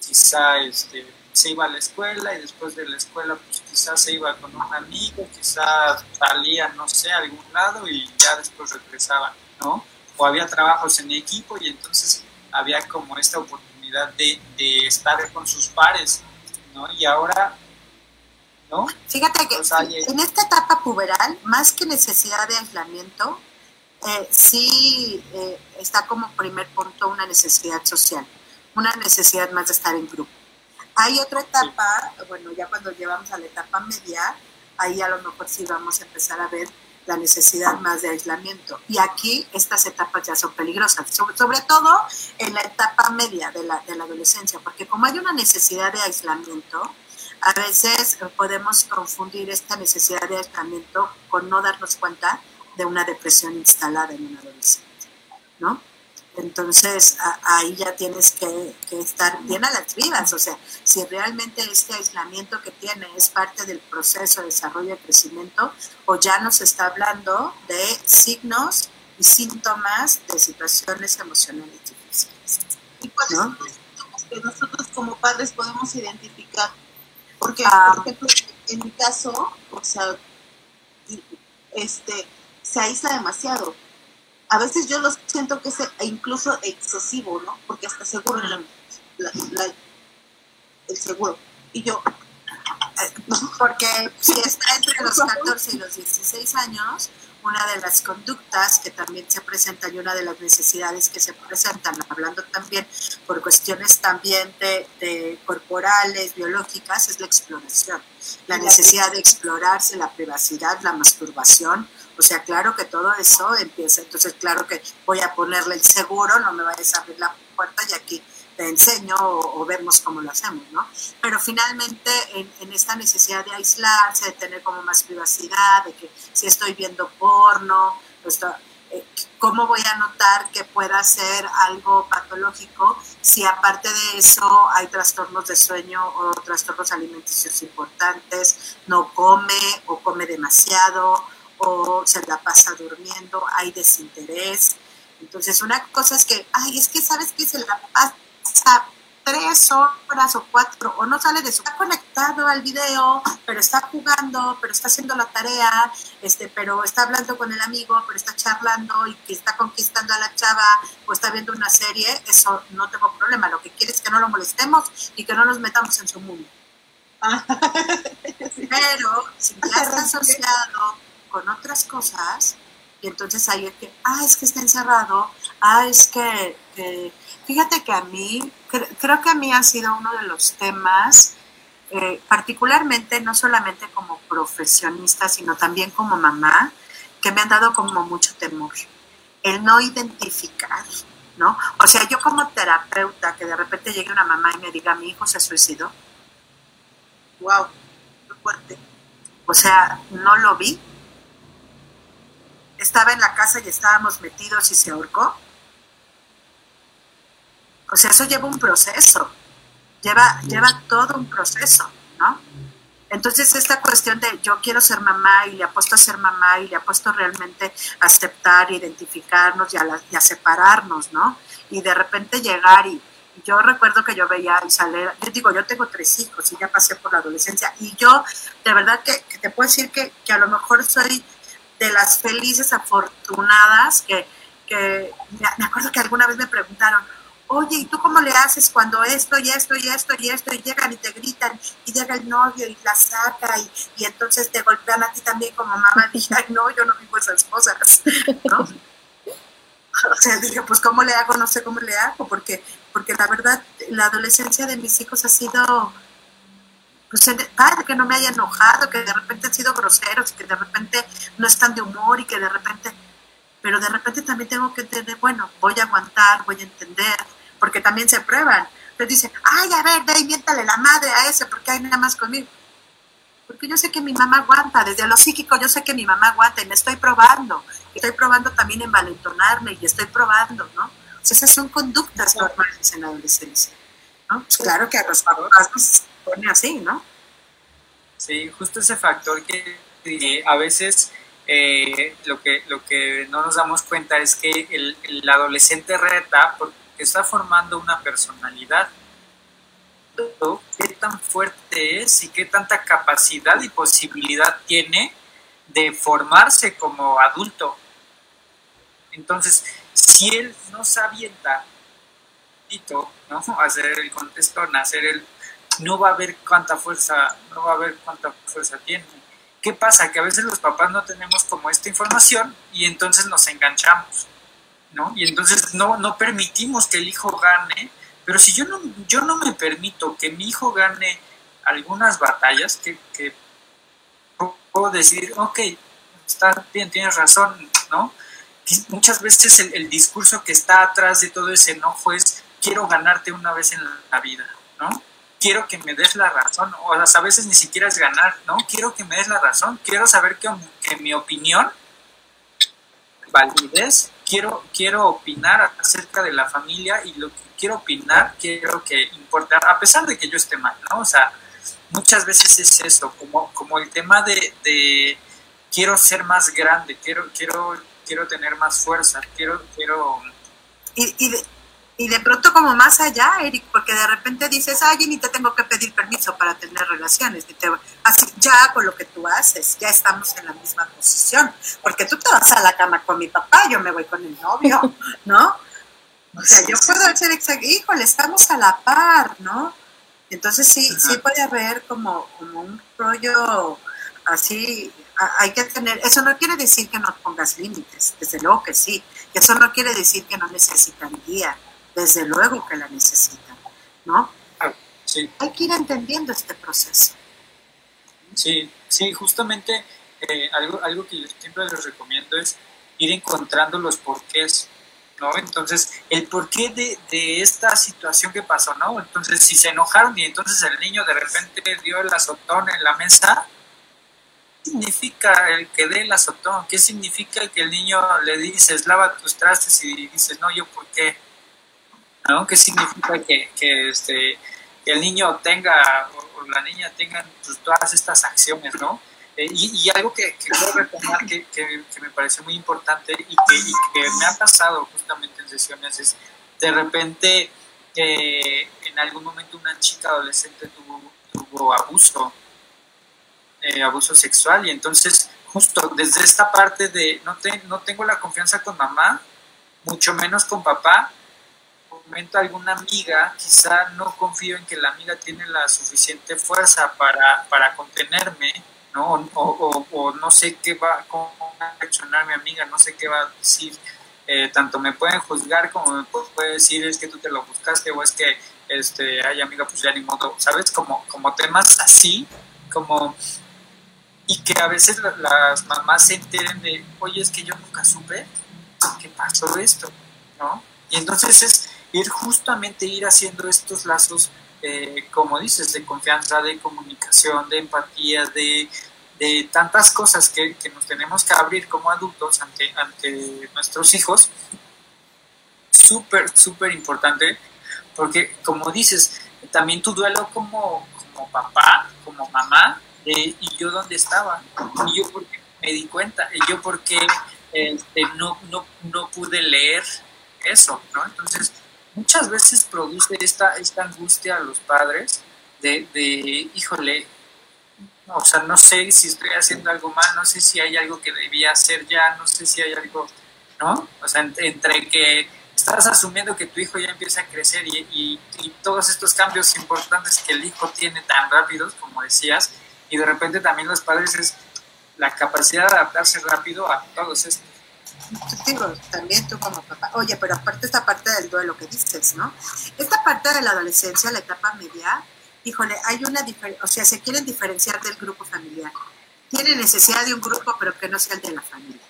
quizá este, se iba a la escuela y después de la escuela pues quizás se iba con un amigo, quizás salía, no sé, a algún lado y ya después regresaba, ¿no? O había trabajos en equipo y entonces había como esta oportunidad de, de estar con sus pares, ¿no? Y ahora ¿No? Fíjate que en esta etapa puberal, más que necesidad de aislamiento, eh, sí eh, está como primer punto una necesidad social, una necesidad más de estar en grupo. Hay otra etapa, bueno, ya cuando llevamos a la etapa media, ahí a lo mejor sí vamos a empezar a ver la necesidad más de aislamiento. Y aquí estas etapas ya son peligrosas, sobre, sobre todo en la etapa media de la, de la adolescencia, porque como hay una necesidad de aislamiento, a veces podemos confundir esta necesidad de aislamiento con no darnos cuenta de una depresión instalada en un adolescente, ¿no? Entonces ahí ya tienes que, estar bien a las vivas, o sea, si realmente este aislamiento que tiene es parte del proceso de desarrollo y crecimiento, o ya nos está hablando de signos y síntomas de situaciones emocionales difíciles. ¿Y cuáles son los síntomas que nosotros como padres podemos identificar? Porque, ah. por ejemplo, en mi caso, o sea, este, se aísla demasiado. A veces yo lo siento que es incluso excesivo, ¿no? Porque hasta seguro el seguro. Y yo, porque si está entre los 14 y los 16 años, una de las conductas que también se presentan y una de las necesidades que se presentan, hablando también por cuestiones también de, corporales, biológicas, es la exploración. La necesidad de explorarse, la privacidad, la masturbación. O sea, claro que todo eso empieza. Entonces, claro que voy a ponerle el seguro, no me vayas a abrir la puerta y aquí te enseño o, vemos cómo lo hacemos, ¿no? Pero finalmente en, esta necesidad de aislarse, de tener como más privacidad, de que si estoy viendo porno, pues, eh, ¿cómo voy a notar que pueda ser algo patológico si aparte de eso hay trastornos de sueño o trastornos alimenticios importantes, no come o come demasiado o se la pasa durmiendo, hay desinterés? Entonces, una cosa es que, ay, es que sabes que se la pasa tres horas o cuatro, o no sale de su está conectado al video, pero está jugando, pero está haciendo la tarea, este, pero está hablando con el amigo, pero está charlando y que está conquistando a la chava, o está viendo una serie, eso no tengo problema. Lo que quiere es que no lo molestemos y que no nos metamos en su mundo. pero si ya está asociado con otras cosas, y entonces ahí es que, ah, es que está encerrado, ah, es que Fíjate que a mí, creo que a mí ha sido uno de los temas, eh, particularmente no solamente como profesionista, sino también como mamá, que me han dado como mucho temor. El no identificar, ¿no? O sea, yo como terapeuta, que de repente llegue una mamá y me diga, mi hijo se suicidó. ¡Wow! ¡Qué fuerte! O sea, no lo vi. Estaba en la casa y estábamos metidos y se ahorcó o sea, eso lleva un proceso, lleva, lleva todo un proceso, ¿no? Entonces esta cuestión de yo quiero ser mamá y le apuesto a ser mamá y le apuesto realmente a aceptar, identificarnos y a, separarnos, ¿no? Y de repente llegar y, yo recuerdo que yo veía a Isabel, yo digo, yo tengo tres hijos y ya pasé por la adolescencia y yo de verdad que, te puedo decir que, a lo mejor soy de las felices afortunadas que, que me acuerdo que alguna vez me preguntaron, oye, ¿y tú cómo le haces cuando esto y esto y esto y esto y llegan y te gritan y llega el novio y la saca y, entonces te golpean a ti también como mamá? Dije, ay, no, yo no vivo esas cosas, ¿no? O sea, dije, pues ¿cómo le hago? No sé cómo le hago, porque, porque la verdad la adolescencia de mis hijos ha sido padre que no me haya enojado, que de repente han sido groseros, que de repente no están de humor y que de repente, pero de repente también tengo que entender, bueno, voy a aguantar, voy a entender, porque también se prueban. Entonces dicen, ay, a ver, ve y miéntale la madre a ese, porque hay nada más conmigo. Porque yo sé que mi mamá aguanta, desde lo psíquico yo sé que mi mamá aguanta y me estoy probando. Estoy probando también en valentonarme y estoy probando, ¿no? Esas son conductas normales en la adolescencia. Pues claro que a los papás pone así, ¿no? Sí, justo ese factor que a veces eh, lo, que, lo que no nos damos cuenta es que el, adolescente reta porque está formando una personalidad. ¿Qué tan fuerte es y qué tanta capacidad y posibilidad tiene de formarse como adulto? Entonces, si él no se avienta, ¿no? hacer el contestón, hacer el no va a ver cuánta fuerza, no va a ver cuánta fuerza tiene. ¿Qué pasa? Que a veces los papás no tenemos como esta información y entonces nos enganchamos, ¿no? Y entonces no, no permitimos que el hijo gane, pero si yo no, yo no me permito que mi hijo gane algunas batallas, que, puedo decir, ok, está bien, tienes razón, ¿no? Muchas veces el, el discurso que está atrás de todo ese enojo es, quiero ganarte una vez en la vida, ¿no? Quiero que me des la razón, o a veces ni siquiera es ganar, ¿no? Quiero que me des la razón, quiero saber que, que mi opinión, validez, quiero, quiero opinar acerca de la familia y lo que quiero opinar, quiero que importe, a pesar de que yo esté mal, ¿no? O sea, muchas veces es eso, como, como el tema de, de quiero ser más grande, quiero, quiero, quiero tener más fuerza, quiero, quiero... Y, y, de, y de pronto como más allá, Eric, porque de repente dices, ay, ni te tengo que pedir permiso para tener relaciones, así ya con lo que tú haces, ya estamos en la misma posición, porque tú te vas a la cama con mi papá, yo me voy con el novio, ¿no? O sea, yo puedo hacer exacto, híjole, estamos a la par, ¿no? Entonces sí, sí puede haber como, como un rollo así, hay que tener, eso no quiere decir que no pongas límites, desde luego que sí, eso no quiere decir que no necesitan guía, desde luego que la necesitan, ¿no? Ah, sí. Hay que ir entendiendo este proceso. Sí, sí, justamente eh, algo, algo que yo siempre les recomiendo es ir encontrando los porqués, ¿no? Entonces, el porqué de, de esta situación que pasó, ¿no? Entonces, si se enojaron y entonces el niño de repente dio el azotón en la mesa, ¿qué significa el que dé el azotón? ¿Qué significa que el niño le dices, lava tus trastes y dices, no, yo por qué? ¿No? ¿Qué significa que, que este, el niño tenga o, la niña tengan pues, todas estas acciones, ¿no? Eh, y, algo que, que quiero retomar que, que, me parece muy importante y que, me ha pasado justamente en sesiones es de repente eh, en algún momento una chica adolescente tuvo, tuvo abuso, eh, abuso sexual y entonces justo desde esta parte de no, te, no tengo la confianza con mamá, mucho menos con papá, momento alguna amiga, quizá no confío en que la amiga tiene la suficiente fuerza para, para contenerme, ¿no? O, o, no sé qué va, cómo va a reaccionar mi amiga, no sé qué va a decir. Eh, tanto me pueden juzgar como me puede decir es que tú te lo buscaste o es que, este, ay amiga, pues ya ni modo, ¿sabes? Como, como temas así, como... Y que a veces las mamás se enteren de, oye, es que yo nunca supe qué pasó esto, ¿no? Y entonces es, ir justamente ir haciendo estos lazos, eh, como dices, de confianza, de comunicación, de empatía, de, de tantas cosas que, que, nos tenemos que abrir como adultos ante, ante nuestros hijos, súper, súper importante, porque como dices, también tu duelo como, como papá, como mamá, y yo dónde estaba, y yo porque me di cuenta, y yo porque este, no, no, no pude leer eso, ¿no? Entonces, muchas veces produce esta, esta angustia a los padres de, de, híjole, o sea, no sé si estoy haciendo algo mal, no sé si hay algo que debía hacer ya, no sé si hay algo, ¿no? O sea, entre que estás asumiendo que tu hijo ya empieza a crecer y, y, todos estos cambios importantes que el hijo tiene tan rápidos, como decías, y de repente también los padres es la capacidad de adaptarse rápido a todos estos, digo, también tú como papá, oye, pero aparte esta parte del duelo que dices, ¿no? Esta parte de la adolescencia, la etapa media, híjole, hay una diferencia, o sea, se quieren diferenciar del grupo familiar. Tienen necesidad de un grupo, pero que no sea el de la familia.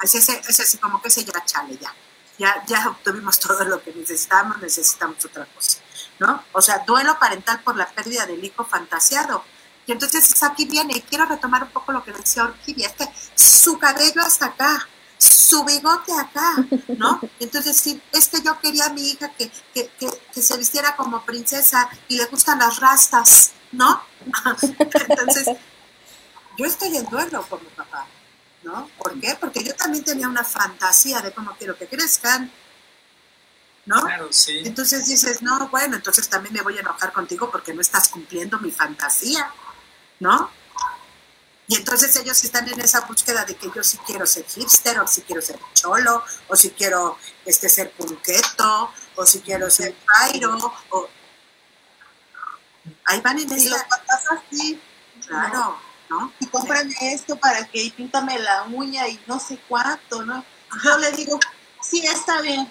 Así es, es así como que se ya chale, ya. Ya, ya obtuvimos todo lo que necesitamos, necesitamos otra cosa, ¿no? O sea, duelo parental por la pérdida del hijo fantasiado. Y entonces aquí viene, y quiero retomar un poco lo que decía Orquídea, es que su cabello hasta acá, su bigote acá, ¿no? Entonces, sí, es que yo quería a mi hija que, que, que, se vistiera como princesa y le gustan las rastas, ¿no? Entonces, yo estoy en duelo con mi papá, ¿no? ¿Por qué? Porque yo también tenía una fantasía de cómo quiero que crezcan, ¿no? Claro, sí. Entonces dices, no, bueno, entonces también me voy a enojar contigo porque no estás cumpliendo mi fantasía, ¿no? Y entonces ellos están en esa búsqueda de que yo sí quiero ser hipster, o si quiero ser cholo, o si quiero este, ser punqueto, o si quiero ser pairo, o... Ahí van en y lo pasas así. Claro, ¿no? Y cómprame esto para que y píntame la uña y no sé cuánto, ¿no? Yo le digo, sí, está bien,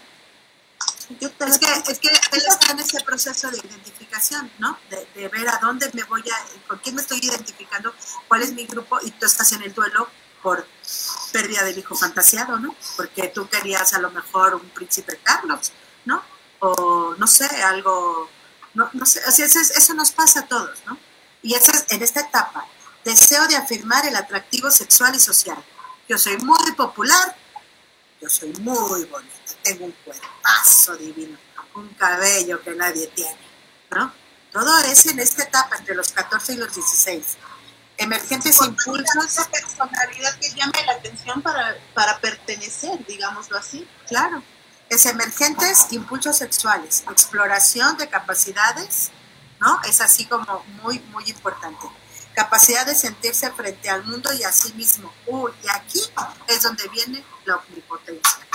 es que, es que él está en ese proceso de identificación, ¿no? De, ver a dónde me voy a, con quién me estoy identificando, cuál es mi grupo, y tú estás en el duelo por pérdida del hijo fantasiado, ¿no? Porque tú querías a lo mejor un príncipe Carlos, ¿no? O no sé, algo, no, no sé, así eso, eso nos pasa a todos, ¿no? Y esa es, en esta etapa, deseo de afirmar el atractivo sexual y social. Yo soy muy popular, yo soy muy bonita tengo un cuerpazo divino, un cabello que nadie tiene, ¿no? Todo es en esta etapa, entre los 14 y los 16. Emergentes impulsos. Esa personalidad que llame la atención para, para pertenecer, digámoslo así. Claro. Es emergentes impulsos sexuales, exploración de capacidades, ¿no? Es así como muy, muy importante. Capacidad de sentirse frente al mundo y a sí mismo. Uy, y aquí es donde viene la omnipotencia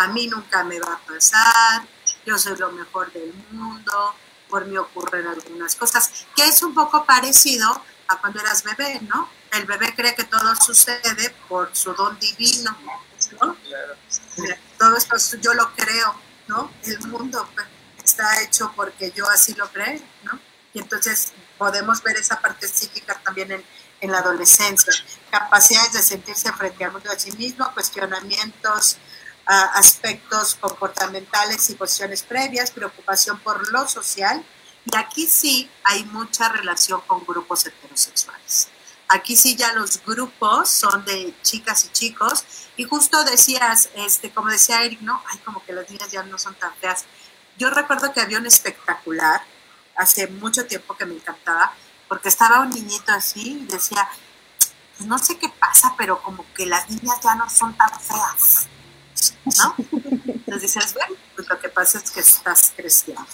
a mí nunca me va a pasar, yo soy lo mejor del mundo, por mí ocurren algunas cosas, que es un poco parecido a cuando eras bebé, ¿no? El bebé cree que todo sucede por su don divino, ¿no? Todo esto yo lo creo, ¿no? El mundo está hecho porque yo así lo creo, ¿no? Y entonces podemos ver esa parte psíquica también en, en la adolescencia. Capacidades de sentirse frente al mundo a sí mismo, cuestionamientos, aspectos comportamentales y posiciones previas, preocupación por lo social, y aquí sí hay mucha relación con grupos heterosexuales. Aquí sí ya los grupos son de chicas y chicos, y justo decías, este, como decía Eric, ¿no? Ay, como que las niñas ya no son tan feas. Yo recuerdo que había un espectacular hace mucho tiempo que me encantaba, porque estaba un niñito así y decía, pues no sé qué pasa, pero como que las niñas ya no son tan feas. ¿No? Entonces dices, bueno, pues lo que pasa es que estás creciendo,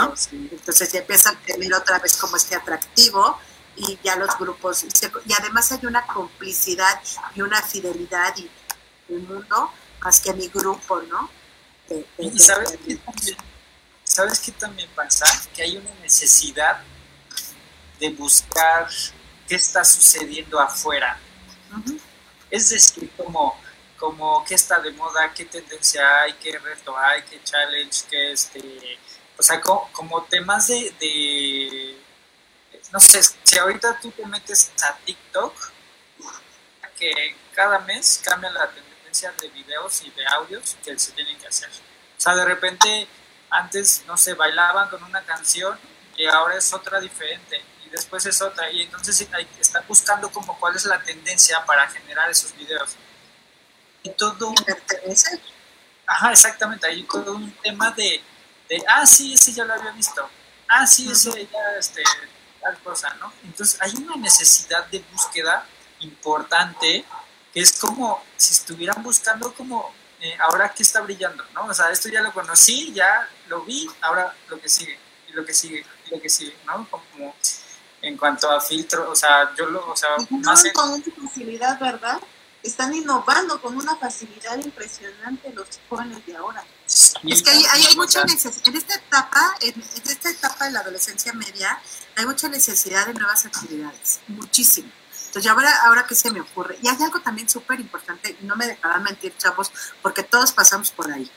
¿no? Entonces ya empieza a tener otra vez como este atractivo y ya los grupos, y además hay una complicidad y una fidelidad y el mundo más que mi grupo, ¿no? y sabes qué también, sabes qué también pasa que hay una necesidad de buscar qué está sucediendo afuera. Es decir, como como qué está de moda, qué tendencia hay, qué reto hay, qué challenge, qué este, o sea, como, temas de, no sé, si ahorita tú te metes a TikTok, que cada mes cambia la tendencia de videos y de audios que se tienen que hacer. O sea, de repente antes, no sé, bailaban con una canción y ahora es otra diferente y después es otra y entonces están buscando como cuál es la tendencia para generar esos videos todo un... Ajá, exactamente, hay todo un tema de, de, ah, sí, ese ya lo había visto, ah, sí, ese ya, este, tal cosa, ¿no? Entonces hay una necesidad de búsqueda importante que es como si estuvieran buscando como, eh, ahora qué está brillando, ¿no? O sea, esto ya lo conocí, ya lo vi, ahora lo que sigue, y lo que sigue, y lo que sigue, ¿no? Como en cuanto a filtro, o sea, yo lo, o sea, más... Con mucha facilidad, ¿verdad? Están innovando con una facilidad impresionante los jóvenes de ahora. Es que hay, hay, mucha necesidad, en esta etapa, en, esta etapa de la adolescencia media, hay mucha necesidad de nuevas actividades, muchísimo. Entonces, ahora, ahora qué se me ocurre. Y hay algo también súper importante, y no me dejarán mentir, chavos, porque todos pasamos por ahí.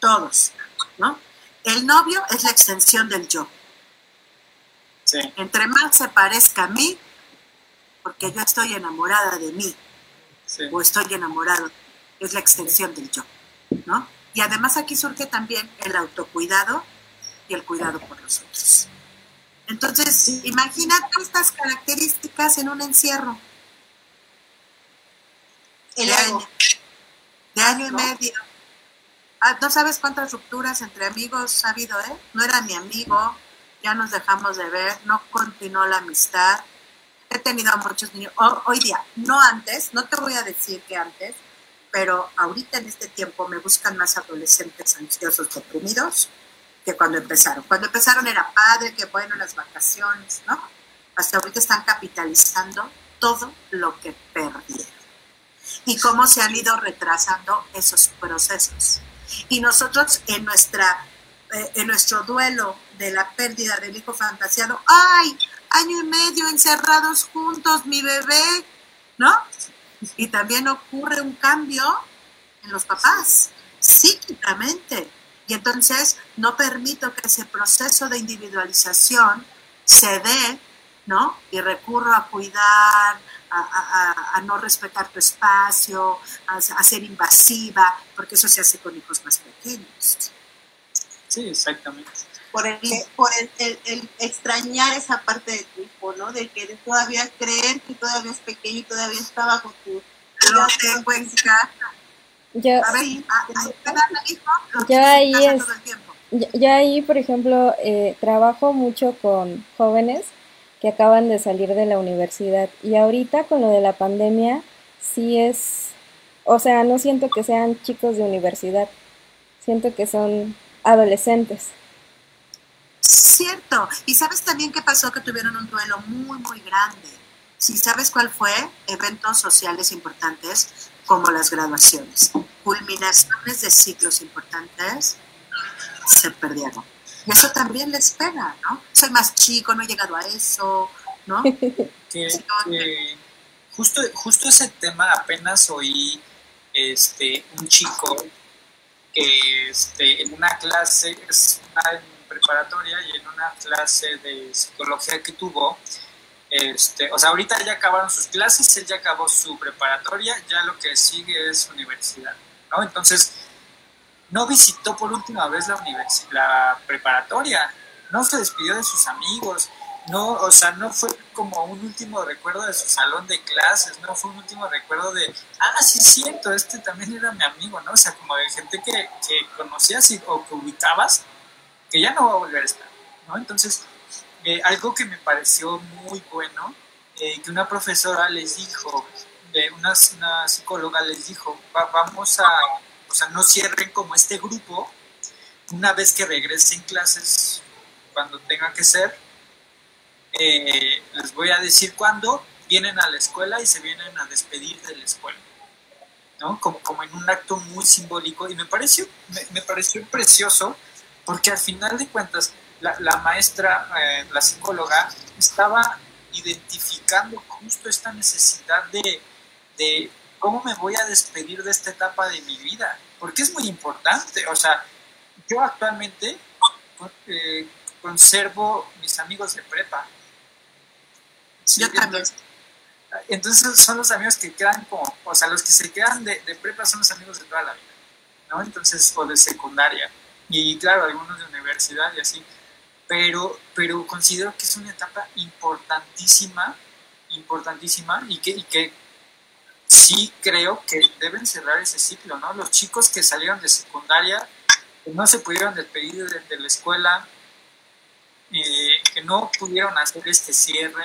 Todos, ¿no? El novio es la extensión del yo. Sí. Entre más se parezca a mí, porque yo estoy enamorada de mí, Sí. o estoy enamorado, es la extensión del yo, ¿no? Y además aquí surge también el autocuidado y el cuidado por los otros. Entonces, imagínate estas características en un encierro El de año, de año y medio. Ah, no sabes cuántas rupturas entre amigos ha habido, ¿eh? No era mi amigo, ya nos dejamos de ver, no continuó la amistad. He tenido a muchos niños, ho- hoy día, no antes, no te voy a decir que antes, pero ahorita en este tiempo me buscan más adolescentes ansiosos, deprimidos, que cuando empezaron. Cuando empezaron era padre, que bueno, las vacaciones, ¿no? Hasta ahorita están capitalizando todo lo que perdieron y cómo se han ido retrasando esos procesos. Y nosotros en, nuestra, en nuestro duelo de la pérdida del hijo fantasiado, ¡ay! Año y medio encerrados juntos, mi bebé, ¿no? Y también ocurre un cambio en los papás, psíquicamente. Y entonces no permito que ese proceso de individualización se dé, ¿no? Y recurro a cuidar, a, no respetar tu espacio, a ser invasiva, porque eso se hace con hijos más pequeños. Sí, exactamente. por el, por el, el- el extrañar esa parte de tu hijo, ¿no? De que de todavía creer que todavía es pequeño y todavía estaba con tu... Lo tengo en casa. Yo, A ver, Sí. a, Yo ahí es- todo el tiempo. yo, yo ahí, por ejemplo, eh, trabajo mucho con jóvenes que acaban de salir de la universidad y ahorita con lo de la pandemia sí es, o sea, no siento que sean chicos de universidad, siento que son adolescentes. Cierto. Y sabes también qué pasó, que tuvieron un duelo muy, muy grande. Si sabes cuál fue, eventos sociales importantes como las graduaciones, culminaciones de ciclos importantes, se perdieron. Y eso también les pega, ¿no? Soy más chico, no he llegado a eso, ¿no? que, que justo, justo ese tema apenas oí este, un chico que este, en una clase, es una preparatoria y en una clase de psicología que tuvo, este, o sea, ahorita ya acabaron sus clases, él ya acabó su preparatoria, ya lo que sigue es universidad, ¿no? Entonces, no visitó por última vez la, la preparatoria, no se despidió de sus amigos, no, o sea, no fue como un último recuerdo de su salón de clases, no fue un último recuerdo de, ah, sí es cierto, este también era mi amigo, ¿no? O sea, como de gente que, que conocías y- o que ubicabas, que ya no va a volver a estar, ¿no? Entonces, eh, algo que me pareció muy bueno, eh, que una profesora les dijo, una, una psicóloga les dijo, "Va- vamos a, o sea, no cierren como este grupo, una vez que regresen clases, cuando tenga que ser, eh, les voy a decir cuándo vienen a la escuela y se vienen a despedir de la escuela, ¿no? Como, como en un acto muy simbólico y me pareció, me, me pareció precioso porque al final de cuentas la, la maestra, eh, la psicóloga, estaba identificando justo esta necesidad de, de cómo me voy a despedir de esta etapa de mi vida, porque es muy importante, o sea, yo actualmente eh, conservo mis amigos de prepa. Sí, Yo también. entonces- Entonces son los amigos que quedan como, o sea, los que se quedan de, de prepa son los amigos de toda la vida, ¿no? Entonces, o de secundaria. Y claro, algunos de universidad y así. Pero, pero considero que es una etapa importantísima, importantísima, y que, y que sí creo que deben cerrar ese ciclo, ¿no? Los chicos que salieron de secundaria, que no se pudieron despedir de, de la escuela, eh, que no pudieron hacer este cierre,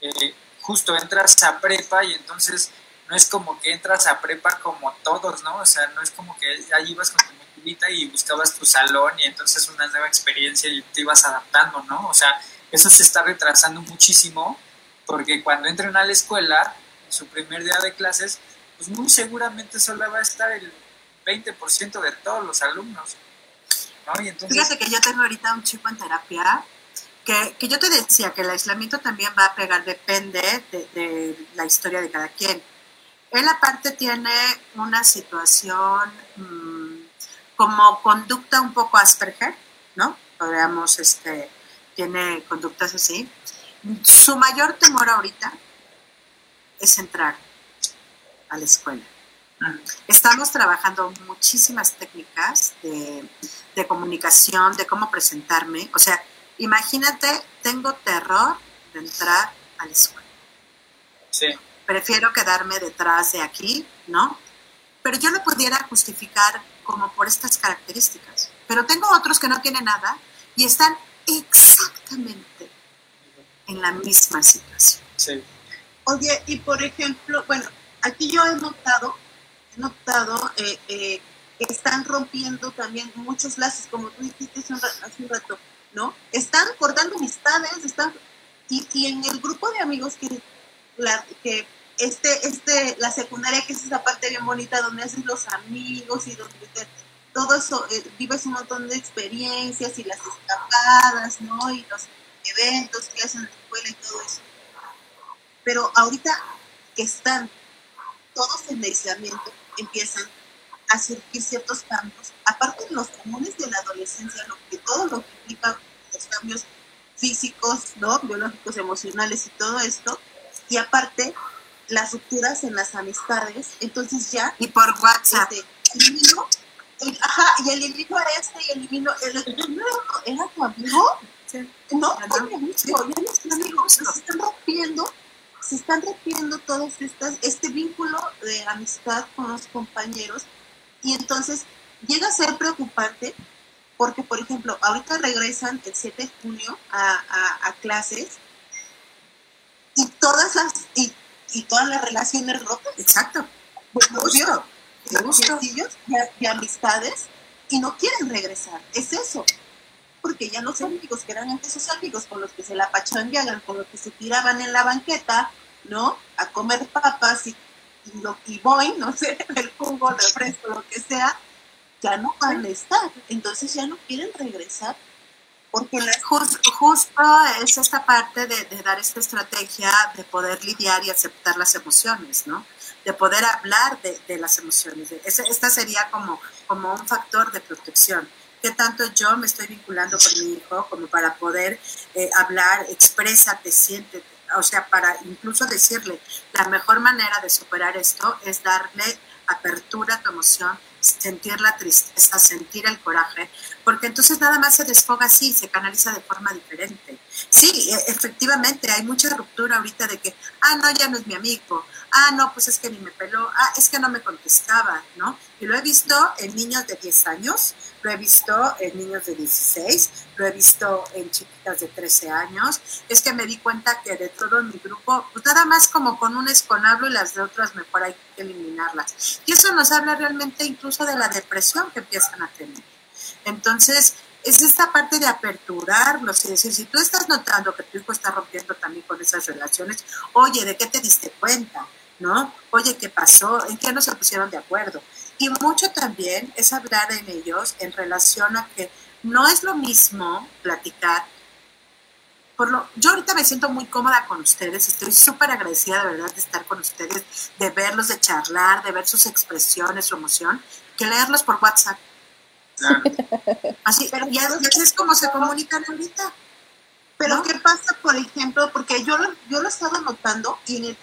eh, justo entras a prepa y entonces no es como que entras a prepa como todos, ¿no? O sea, no es como que ahí ibas con tu mochilita y buscabas tu salón y entonces una nueva experiencia y te ibas adaptando, ¿no? O sea, eso se está retrasando muchísimo porque cuando entren a la escuela, en su primer día de clases, pues muy seguramente solo va a estar el 20% de todos los alumnos, ¿no? Que yo tengo ahorita un chico en terapia que que, yo te decía que el aislamiento también va a pegar, depende de, de la historia de cada quien. Él aparte tiene una situación mmm, como conducta un poco Asperger, ¿no? Podríamos, este, tiene conductas así. Su mayor temor ahorita es entrar a la escuela. Estamos trabajando muchísimas técnicas de, de, comunicación, de cómo presentarme. O sea, imagínate, tengo terror de entrar a la escuela. Sí. Prefiero quedarme detrás de aquí, ¿no? Pero yo lo pudiera justificar como por estas características. Pero tengo otros que no tienen nada y están exactamente en la misma situación. Sí. Oye, y por ejemplo, bueno, aquí yo he notado, he notado eh, eh, que están rompiendo también muchos lazos, como tú dijiste hace un, hace un rato, ¿no? Están cortando amistades, están, y, y en el grupo de amigos que, la, que este, este, la secundaria, que es esa parte bien bonita donde haces los amigos y donde te, todo eso, eh, vives un montón de experiencias y las escapadas, ¿no? Y los eventos que hacen en la escuela y todo eso. Pero ahorita que están todos en aislamiento, empiezan a surgir ciertos cambios, aparte de los comunes de la adolescencia, lo que todo lo que implica los cambios físicos, ¿no? biológicos, emocionales y todo esto, y aparte las rupturas en las amistades, entonces ya... Y por WhatsApp. Este, elimino, el, ajá, y elimino a este y elimino... El, el, ¿Era tu amigo? Sí. No, fue mi amigo, ya no es mi amigo. Se están rompiendo, se están rompiendo todos estas, este vínculo de amistad con los compañeros y entonces llega a ser preocupante porque, por ejemplo, ahorita regresan el 7 de junio a, a, a clases y todas las... Y, y todas las relaciones rotas. Exacto. Novio, de y, amistades, y no quieren regresar. Es eso. Porque ya los amigos que eran antes sus amigos, con los que se la pachangueaban, con los que se tiraban en la banqueta, ¿no? A comer papas y, y, lo, y no sé, el jugo, el refresco, lo que sea, ya no van a estar. Entonces ya no quieren regresar porque. Just, justo es esta parte de, dar esta estrategia de poder lidiar y aceptar las emociones, ¿no? De poder hablar de, de las emociones. Ese, esta sería como, como un factor de protección. ¿Qué tanto yo me estoy vinculando con mi hijo como para poder eh, hablar, exprésate, siéntete? O sea, para incluso decirle, la mejor manera de superar esto es darle apertura a tu emoción, sentir la tristeza, sentir el coraje, porque entonces nada más se desfoga así, se canaliza de forma diferente. Sí, efectivamente, hay mucha ruptura ahorita de que, ah, no, ya no es mi amigo, ah, no, pues es que ni me peló, ah, es que no me contestaba, ¿no? Y lo he visto en niños de 10 años, lo he visto en niños de 16, lo he visto en chiquitas de 13 años. Es que me di cuenta que de todo mi grupo, pues nada más como con un esconablo y las de otras mejor hay que eliminarlas. Y eso nos habla realmente incluso de la depresión que empiezan a tener. Entonces, es esta parte de aperturarlos y decir, si tú estás notando que tu hijo está rompiendo también con esas relaciones, oye, ¿de qué te diste cuenta? ¿No? Oye, ¿qué pasó? ¿En qué no se pusieron de acuerdo? Y mucho también es hablar en ellos en relación a que no es lo mismo platicar. Por lo, yo ahorita me siento muy cómoda con ustedes, estoy súper agradecida de verdad de estar con ustedes, de verlos, de charlar, de ver sus expresiones, su emoción, que leerlos por WhatsApp. Claro. Así, pero ya, ya es como se comunican ahorita. Pero ¿no? ¿qué pasa, por ejemplo? Porque yo, yo lo he estado notando y en, el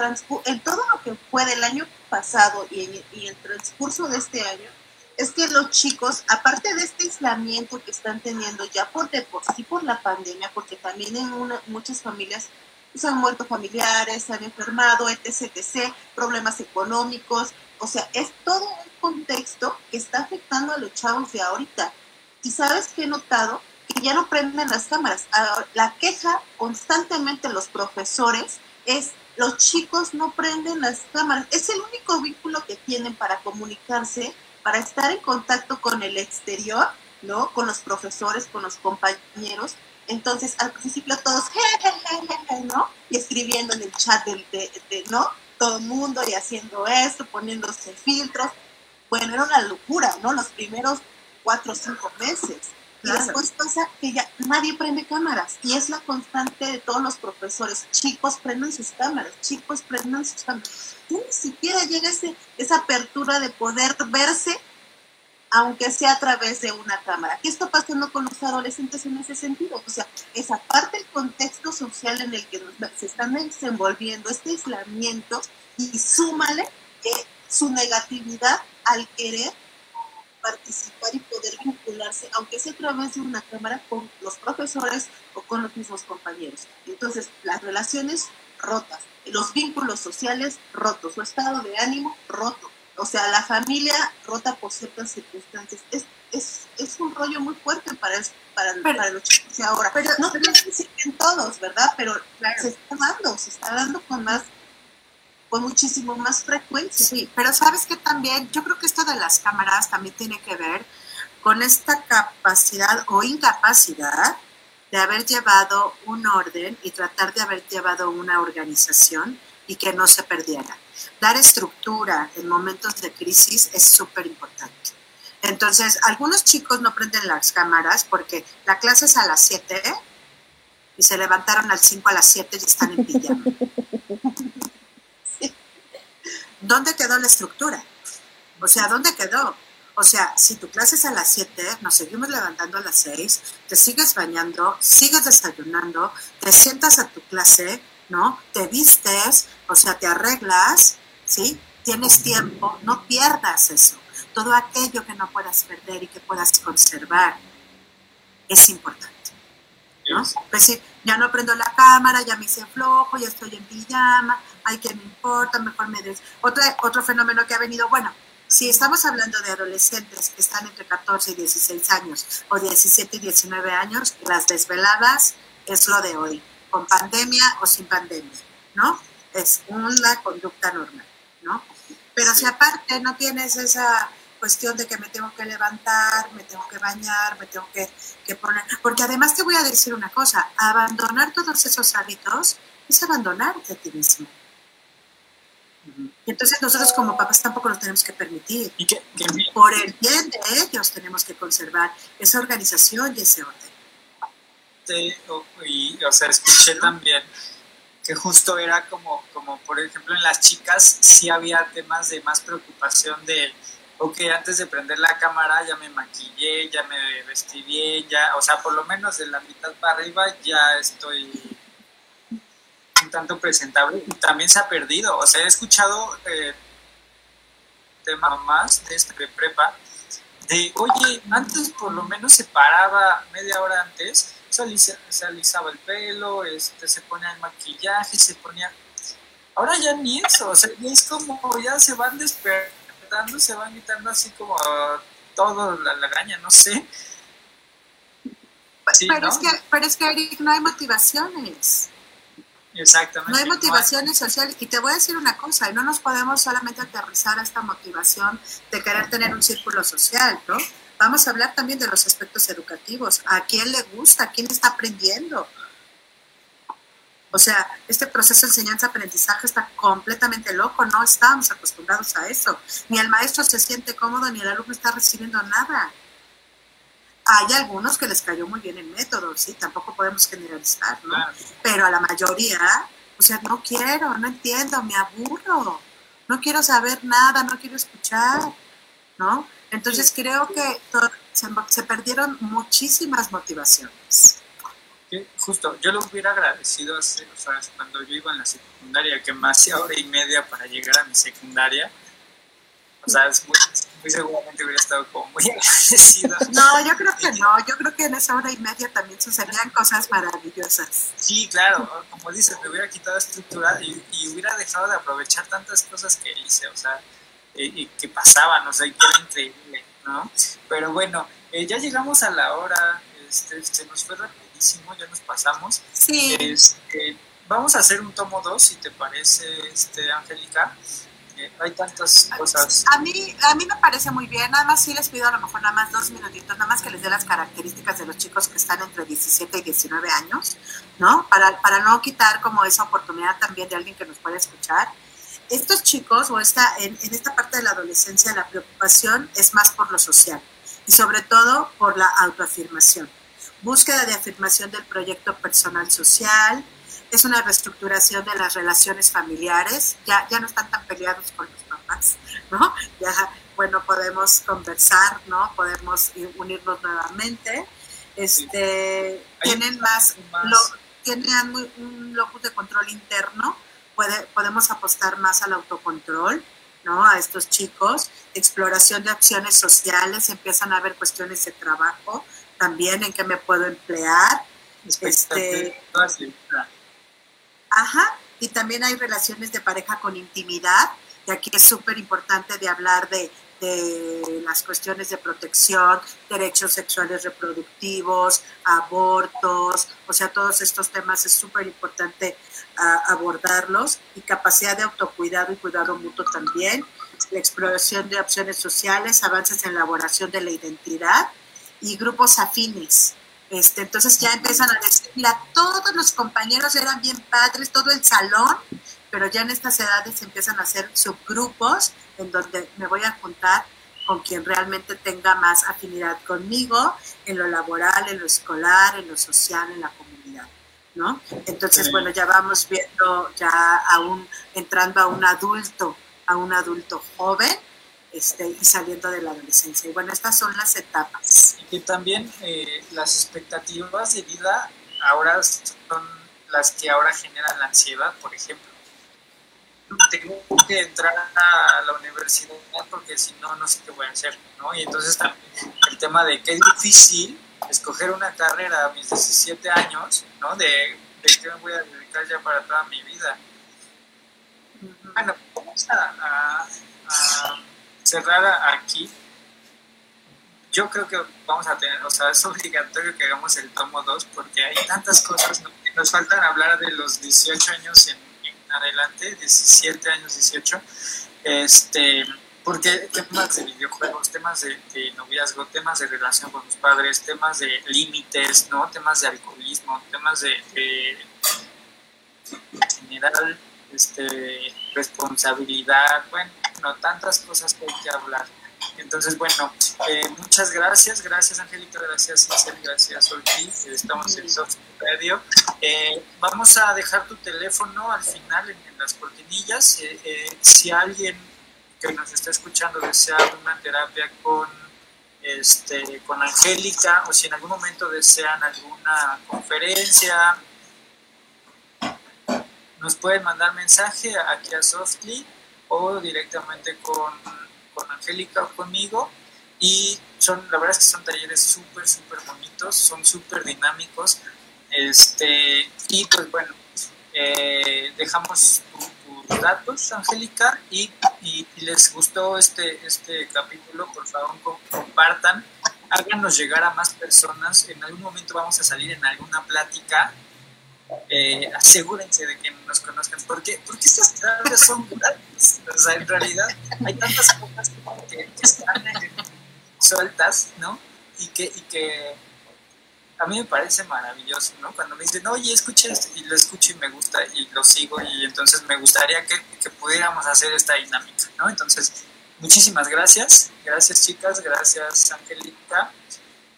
en todo lo que fue del año pasado y en, y en el transcurso de este año, es que los chicos, aparte de este aislamiento que están teniendo ya por de por sí por la pandemia, porque también en una, muchas familias se han muerto familiares, se han enfermado, etc., etc., problemas económicos, o sea, es todo un contexto que está afectando a los chavos de ahorita. Y sabes que he notado que ya no prenden las cámaras. La queja constantemente los profesores es los chicos no prenden las cámaras. Es el único vínculo que tienen para comunicarse, para estar en contacto con el exterior, ¿no? Con los profesores, con los compañeros. Entonces, al principio todos, ¿no? Y escribiendo en el chat del, de, de, ¿no? Todo el mundo y haciendo esto, poniéndose filtros. Bueno, era una locura, ¿no? Los primeros cuatro o cinco meses. Y después pasa que ya nadie prende cámaras y es la constante de todos los profesores. Chicos, prendan sus cámaras, chicos, prendan sus cámaras. Ni siquiera llega ese, esa apertura de poder verse, aunque sea a través de una cámara. ¿Qué está pasando con los adolescentes en ese sentido? O sea, es aparte el contexto social en el que se están desenvolviendo, este aislamiento, y súmale eh, su negatividad al querer participar y poder vincularse, aunque sea a través de una cámara, con los profesores o con los mismos compañeros. Entonces, las relaciones rotas, los vínculos sociales rotos, su estado de ánimo roto, o sea, la familia rota por ciertas circunstancias. Es, es, es un rollo muy fuerte para, para, para los chicos ahora. Pero, no que en todos, ¿verdad? Pero se está dando, se está dando con más con muchísimo más frecuencia. Sí, pero sabes que también, yo creo que esto de las cámaras también tiene que ver con esta capacidad o incapacidad de haber llevado un orden y tratar de haber llevado una organización y que no se perdiera. Dar estructura en momentos de crisis es súper importante. Entonces, algunos chicos no prenden las cámaras porque la clase es a las 7 y se levantaron al 5 a las 7 y están en pijama. ¿dónde quedó la estructura? O sea, ¿dónde quedó? O sea, si tu clase es a las 7, nos seguimos levantando a las 6, te sigues bañando, sigues desayunando, te sientas a tu clase, ¿no? Te vistes, o sea, te arreglas, ¿sí? Tienes tiempo, no pierdas eso. Todo aquello que no puedas perder y que puedas conservar es importante. ¿no? Pues sí, ya no prendo la cámara, ya me hice flojo, ya estoy en pijama, ay, que me importa, mejor me des. Otro, otro fenómeno que ha venido, bueno, si estamos hablando de adolescentes que están entre 14 y 16 años o 17 y 19 años, las desveladas es lo de hoy, con pandemia o sin pandemia, ¿no? Es una conducta normal, ¿no? Pero si aparte no tienes esa cuestión de que me tengo que levantar, me tengo que bañar, me tengo que, que poner... Porque además te voy a decir una cosa, abandonar todos esos hábitos es abandonarte a ti mismo. Entonces nosotros como papás tampoco lo tenemos que permitir. ¿Y Por el bien de ellos tenemos que conservar esa organización y ese orden. y, o sea, escuché también que justo era como, como, por ejemplo, en las chicas sí había temas de más preocupación de, ok, antes de prender la cámara ya me maquillé, ya me vestí bien, ya, o sea, por lo menos de la mitad para arriba ya estoy un tanto presentable y también se ha perdido. O sea, he escuchado eh, temas más de este prepa de, oye, antes por lo menos se paraba media hora antes, se, alisaba el pelo, este, se ponía el maquillaje, se ponía... Ahora ya ni eso, o sea, es como ya se van despertando, se van quitando así como todo la, la gaña, no sé. pero, Es que, pero es que, no hay motivaciones. Exactamente. No hay motivaciones sociales. Y te voy a decir una cosa, y no nos podemos solamente aterrizar a esta motivación de querer tener un círculo social, ¿no? Vamos a hablar también de los aspectos educativos. ¿A quién le gusta? ¿A quién está aprendiendo? O sea, este proceso de enseñanza-aprendizaje está completamente loco, no estamos acostumbrados a eso. Ni el maestro se siente cómodo, ni el alumno está recibiendo nada. Hay algunos que les cayó muy bien el método, sí, tampoco podemos generalizar, ¿no? Pero a la mayoría, o sea, no quiero, no entiendo, me aburro, no quiero saber nada, no quiero escuchar, ¿no? Entonces creo que se, perdieron muchísimas motivaciones. justo, yo lo hubiera agradecido hace, o sea, cuando yo iba en la secundaria, que me hacía hora y media para llegar a mi secundaria. O sea, es muy, muy seguramente hubiera estado como muy agradecido. No, yo creo que no, yo creo que en esa hora y media también sucedían cosas maravillosas. Sí, claro, como dices, me hubiera quitado estructura y, y hubiera dejado de aprovechar tantas cosas que hice, o sea, y que pasaban, o sea, y que era increíble, ¿no? Pero bueno, eh, ya llegamos a la hora, este, se nos fue rapidísimo, ya nos pasamos. Sí. Este, vamos a hacer un tomo 2, si te parece, este, Angélica hay tantas cosas. A mí, a mí me parece muy bien, nada más sí les pido a lo mejor nada más dos minutitos, nada más que les dé las características de los chicos que están entre 17 y 19 años, ¿no? Para, para no quitar como esa oportunidad también de alguien que nos pueda escuchar. Estos chicos, o esta, en, en esta parte de la adolescencia, la preocupación es más por lo social. y sobre todo por la autoafirmación. Búsqueda de afirmación del proyecto personal social, es una reestructuración de las relaciones familiares, ya, ya no están tan peleados con los papás, ¿no? Ya, bueno, podemos conversar, ¿no? Podemos unirnos nuevamente. Este, tienen más, lo, tienen un locus de control interno, puede, podemos apostar más al autocontrol, ¿no? A estos chicos, exploración de opciones sociales, empiezan a haber cuestiones de trabajo, también en qué me puedo emplear. Este, Ajá, y también hay relaciones de pareja con intimidad, y aquí es súper importante de hablar de, las cuestiones de protección, derechos sexuales reproductivos, abortos, o sea, todos estos temas es súper importante ah, abordarlos, y capacidad de autocuidado y cuidado mutuo también, la exploración de opciones sociales, avances en elaboración de la identidad y grupos afines, este, entonces ya empiezan a decir, mira, todos los compañeros eran bien padres, todo el salón, pero ya en estas edades empiezan a hacer subgrupos en donde me voy a juntar con quien realmente tenga más afinidad conmigo en lo laboral, en lo escolar, en lo social, en la comunidad, ¿no? Entonces, bueno, ya vamos viendo ya aún entrando a un adulto, a un adulto joven, este, y saliendo de la adolescencia. Y bueno, estas son las etapas. Y que también eh, las expectativas de vida ahora son las que ahora generan la ansiedad, por ejemplo. Tengo que entrar a la universidad porque si no, no sé qué voy a hacer, ¿no? Y entonces también el tema de que es difícil escoger una carrera a mis 17 años, ¿no? De, de qué me voy a dedicar ya para toda mi vida. Bueno, vamos a cerrar aquí, yo creo que vamos a tener, o sea, es obligatorio que hagamos el tomo 2 porque hay tantas cosas que nos faltan hablar de los 18 años en, adelante, 17 años, 18, este, porque temas de videojuegos, temas de, noviazgo, temas de relación con los padres, temas de límites, ¿no? Temas de alcoholismo, temas de, de general este, responsabilidad, bueno, no, tantas cosas que hay que hablar. Entonces, bueno, eh, muchas gracias, gracias Angélica, gracias Cicel, gracias Ortiz, estamos en Soft Radio. Eh, vamos a dejar tu teléfono al final en, las cortinillas. Eh, si alguien que nos está escuchando desea una terapia con, este, con Angélica o si en algún momento desean alguna conferencia, nos pueden mandar mensaje aquí a Softly o directamente con, con Angélica o conmigo. Y son, la verdad es que son talleres súper, súper bonitos, son súper dinámicos. Este, y pues bueno, eh, dejamos tus datos, Angélica, y, y, les gustó este, este capítulo, por favor compartan, háganos llegar a más personas. En algún momento vamos a salir en alguna plática eh, asegúrense de que nos conozcan, porque, porque estas terapias son gratis. En realidad hay tantas cosas que, están sueltas, ¿no? Y que, y que a mí me parece maravilloso, ¿no? Cuando me dicen, oye, escucha esto, y lo escucho y me gusta y lo sigo, y entonces me gustaría que, que pudiéramos hacer esta dinámica, ¿no? Entonces, muchísimas gracias, gracias chicas, gracias Angélica.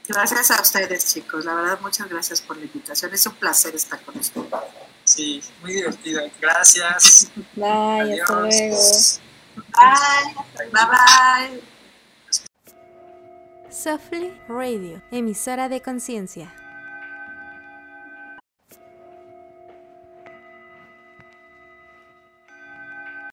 Gracias a ustedes, chicos. La verdad, muchas gracias por la invitación. Es un placer estar con ustedes. Sí, muy divertido. Gracias. Bye, hasta luego. Bye. Bye bye. Softly Radio, emisora de conciencia.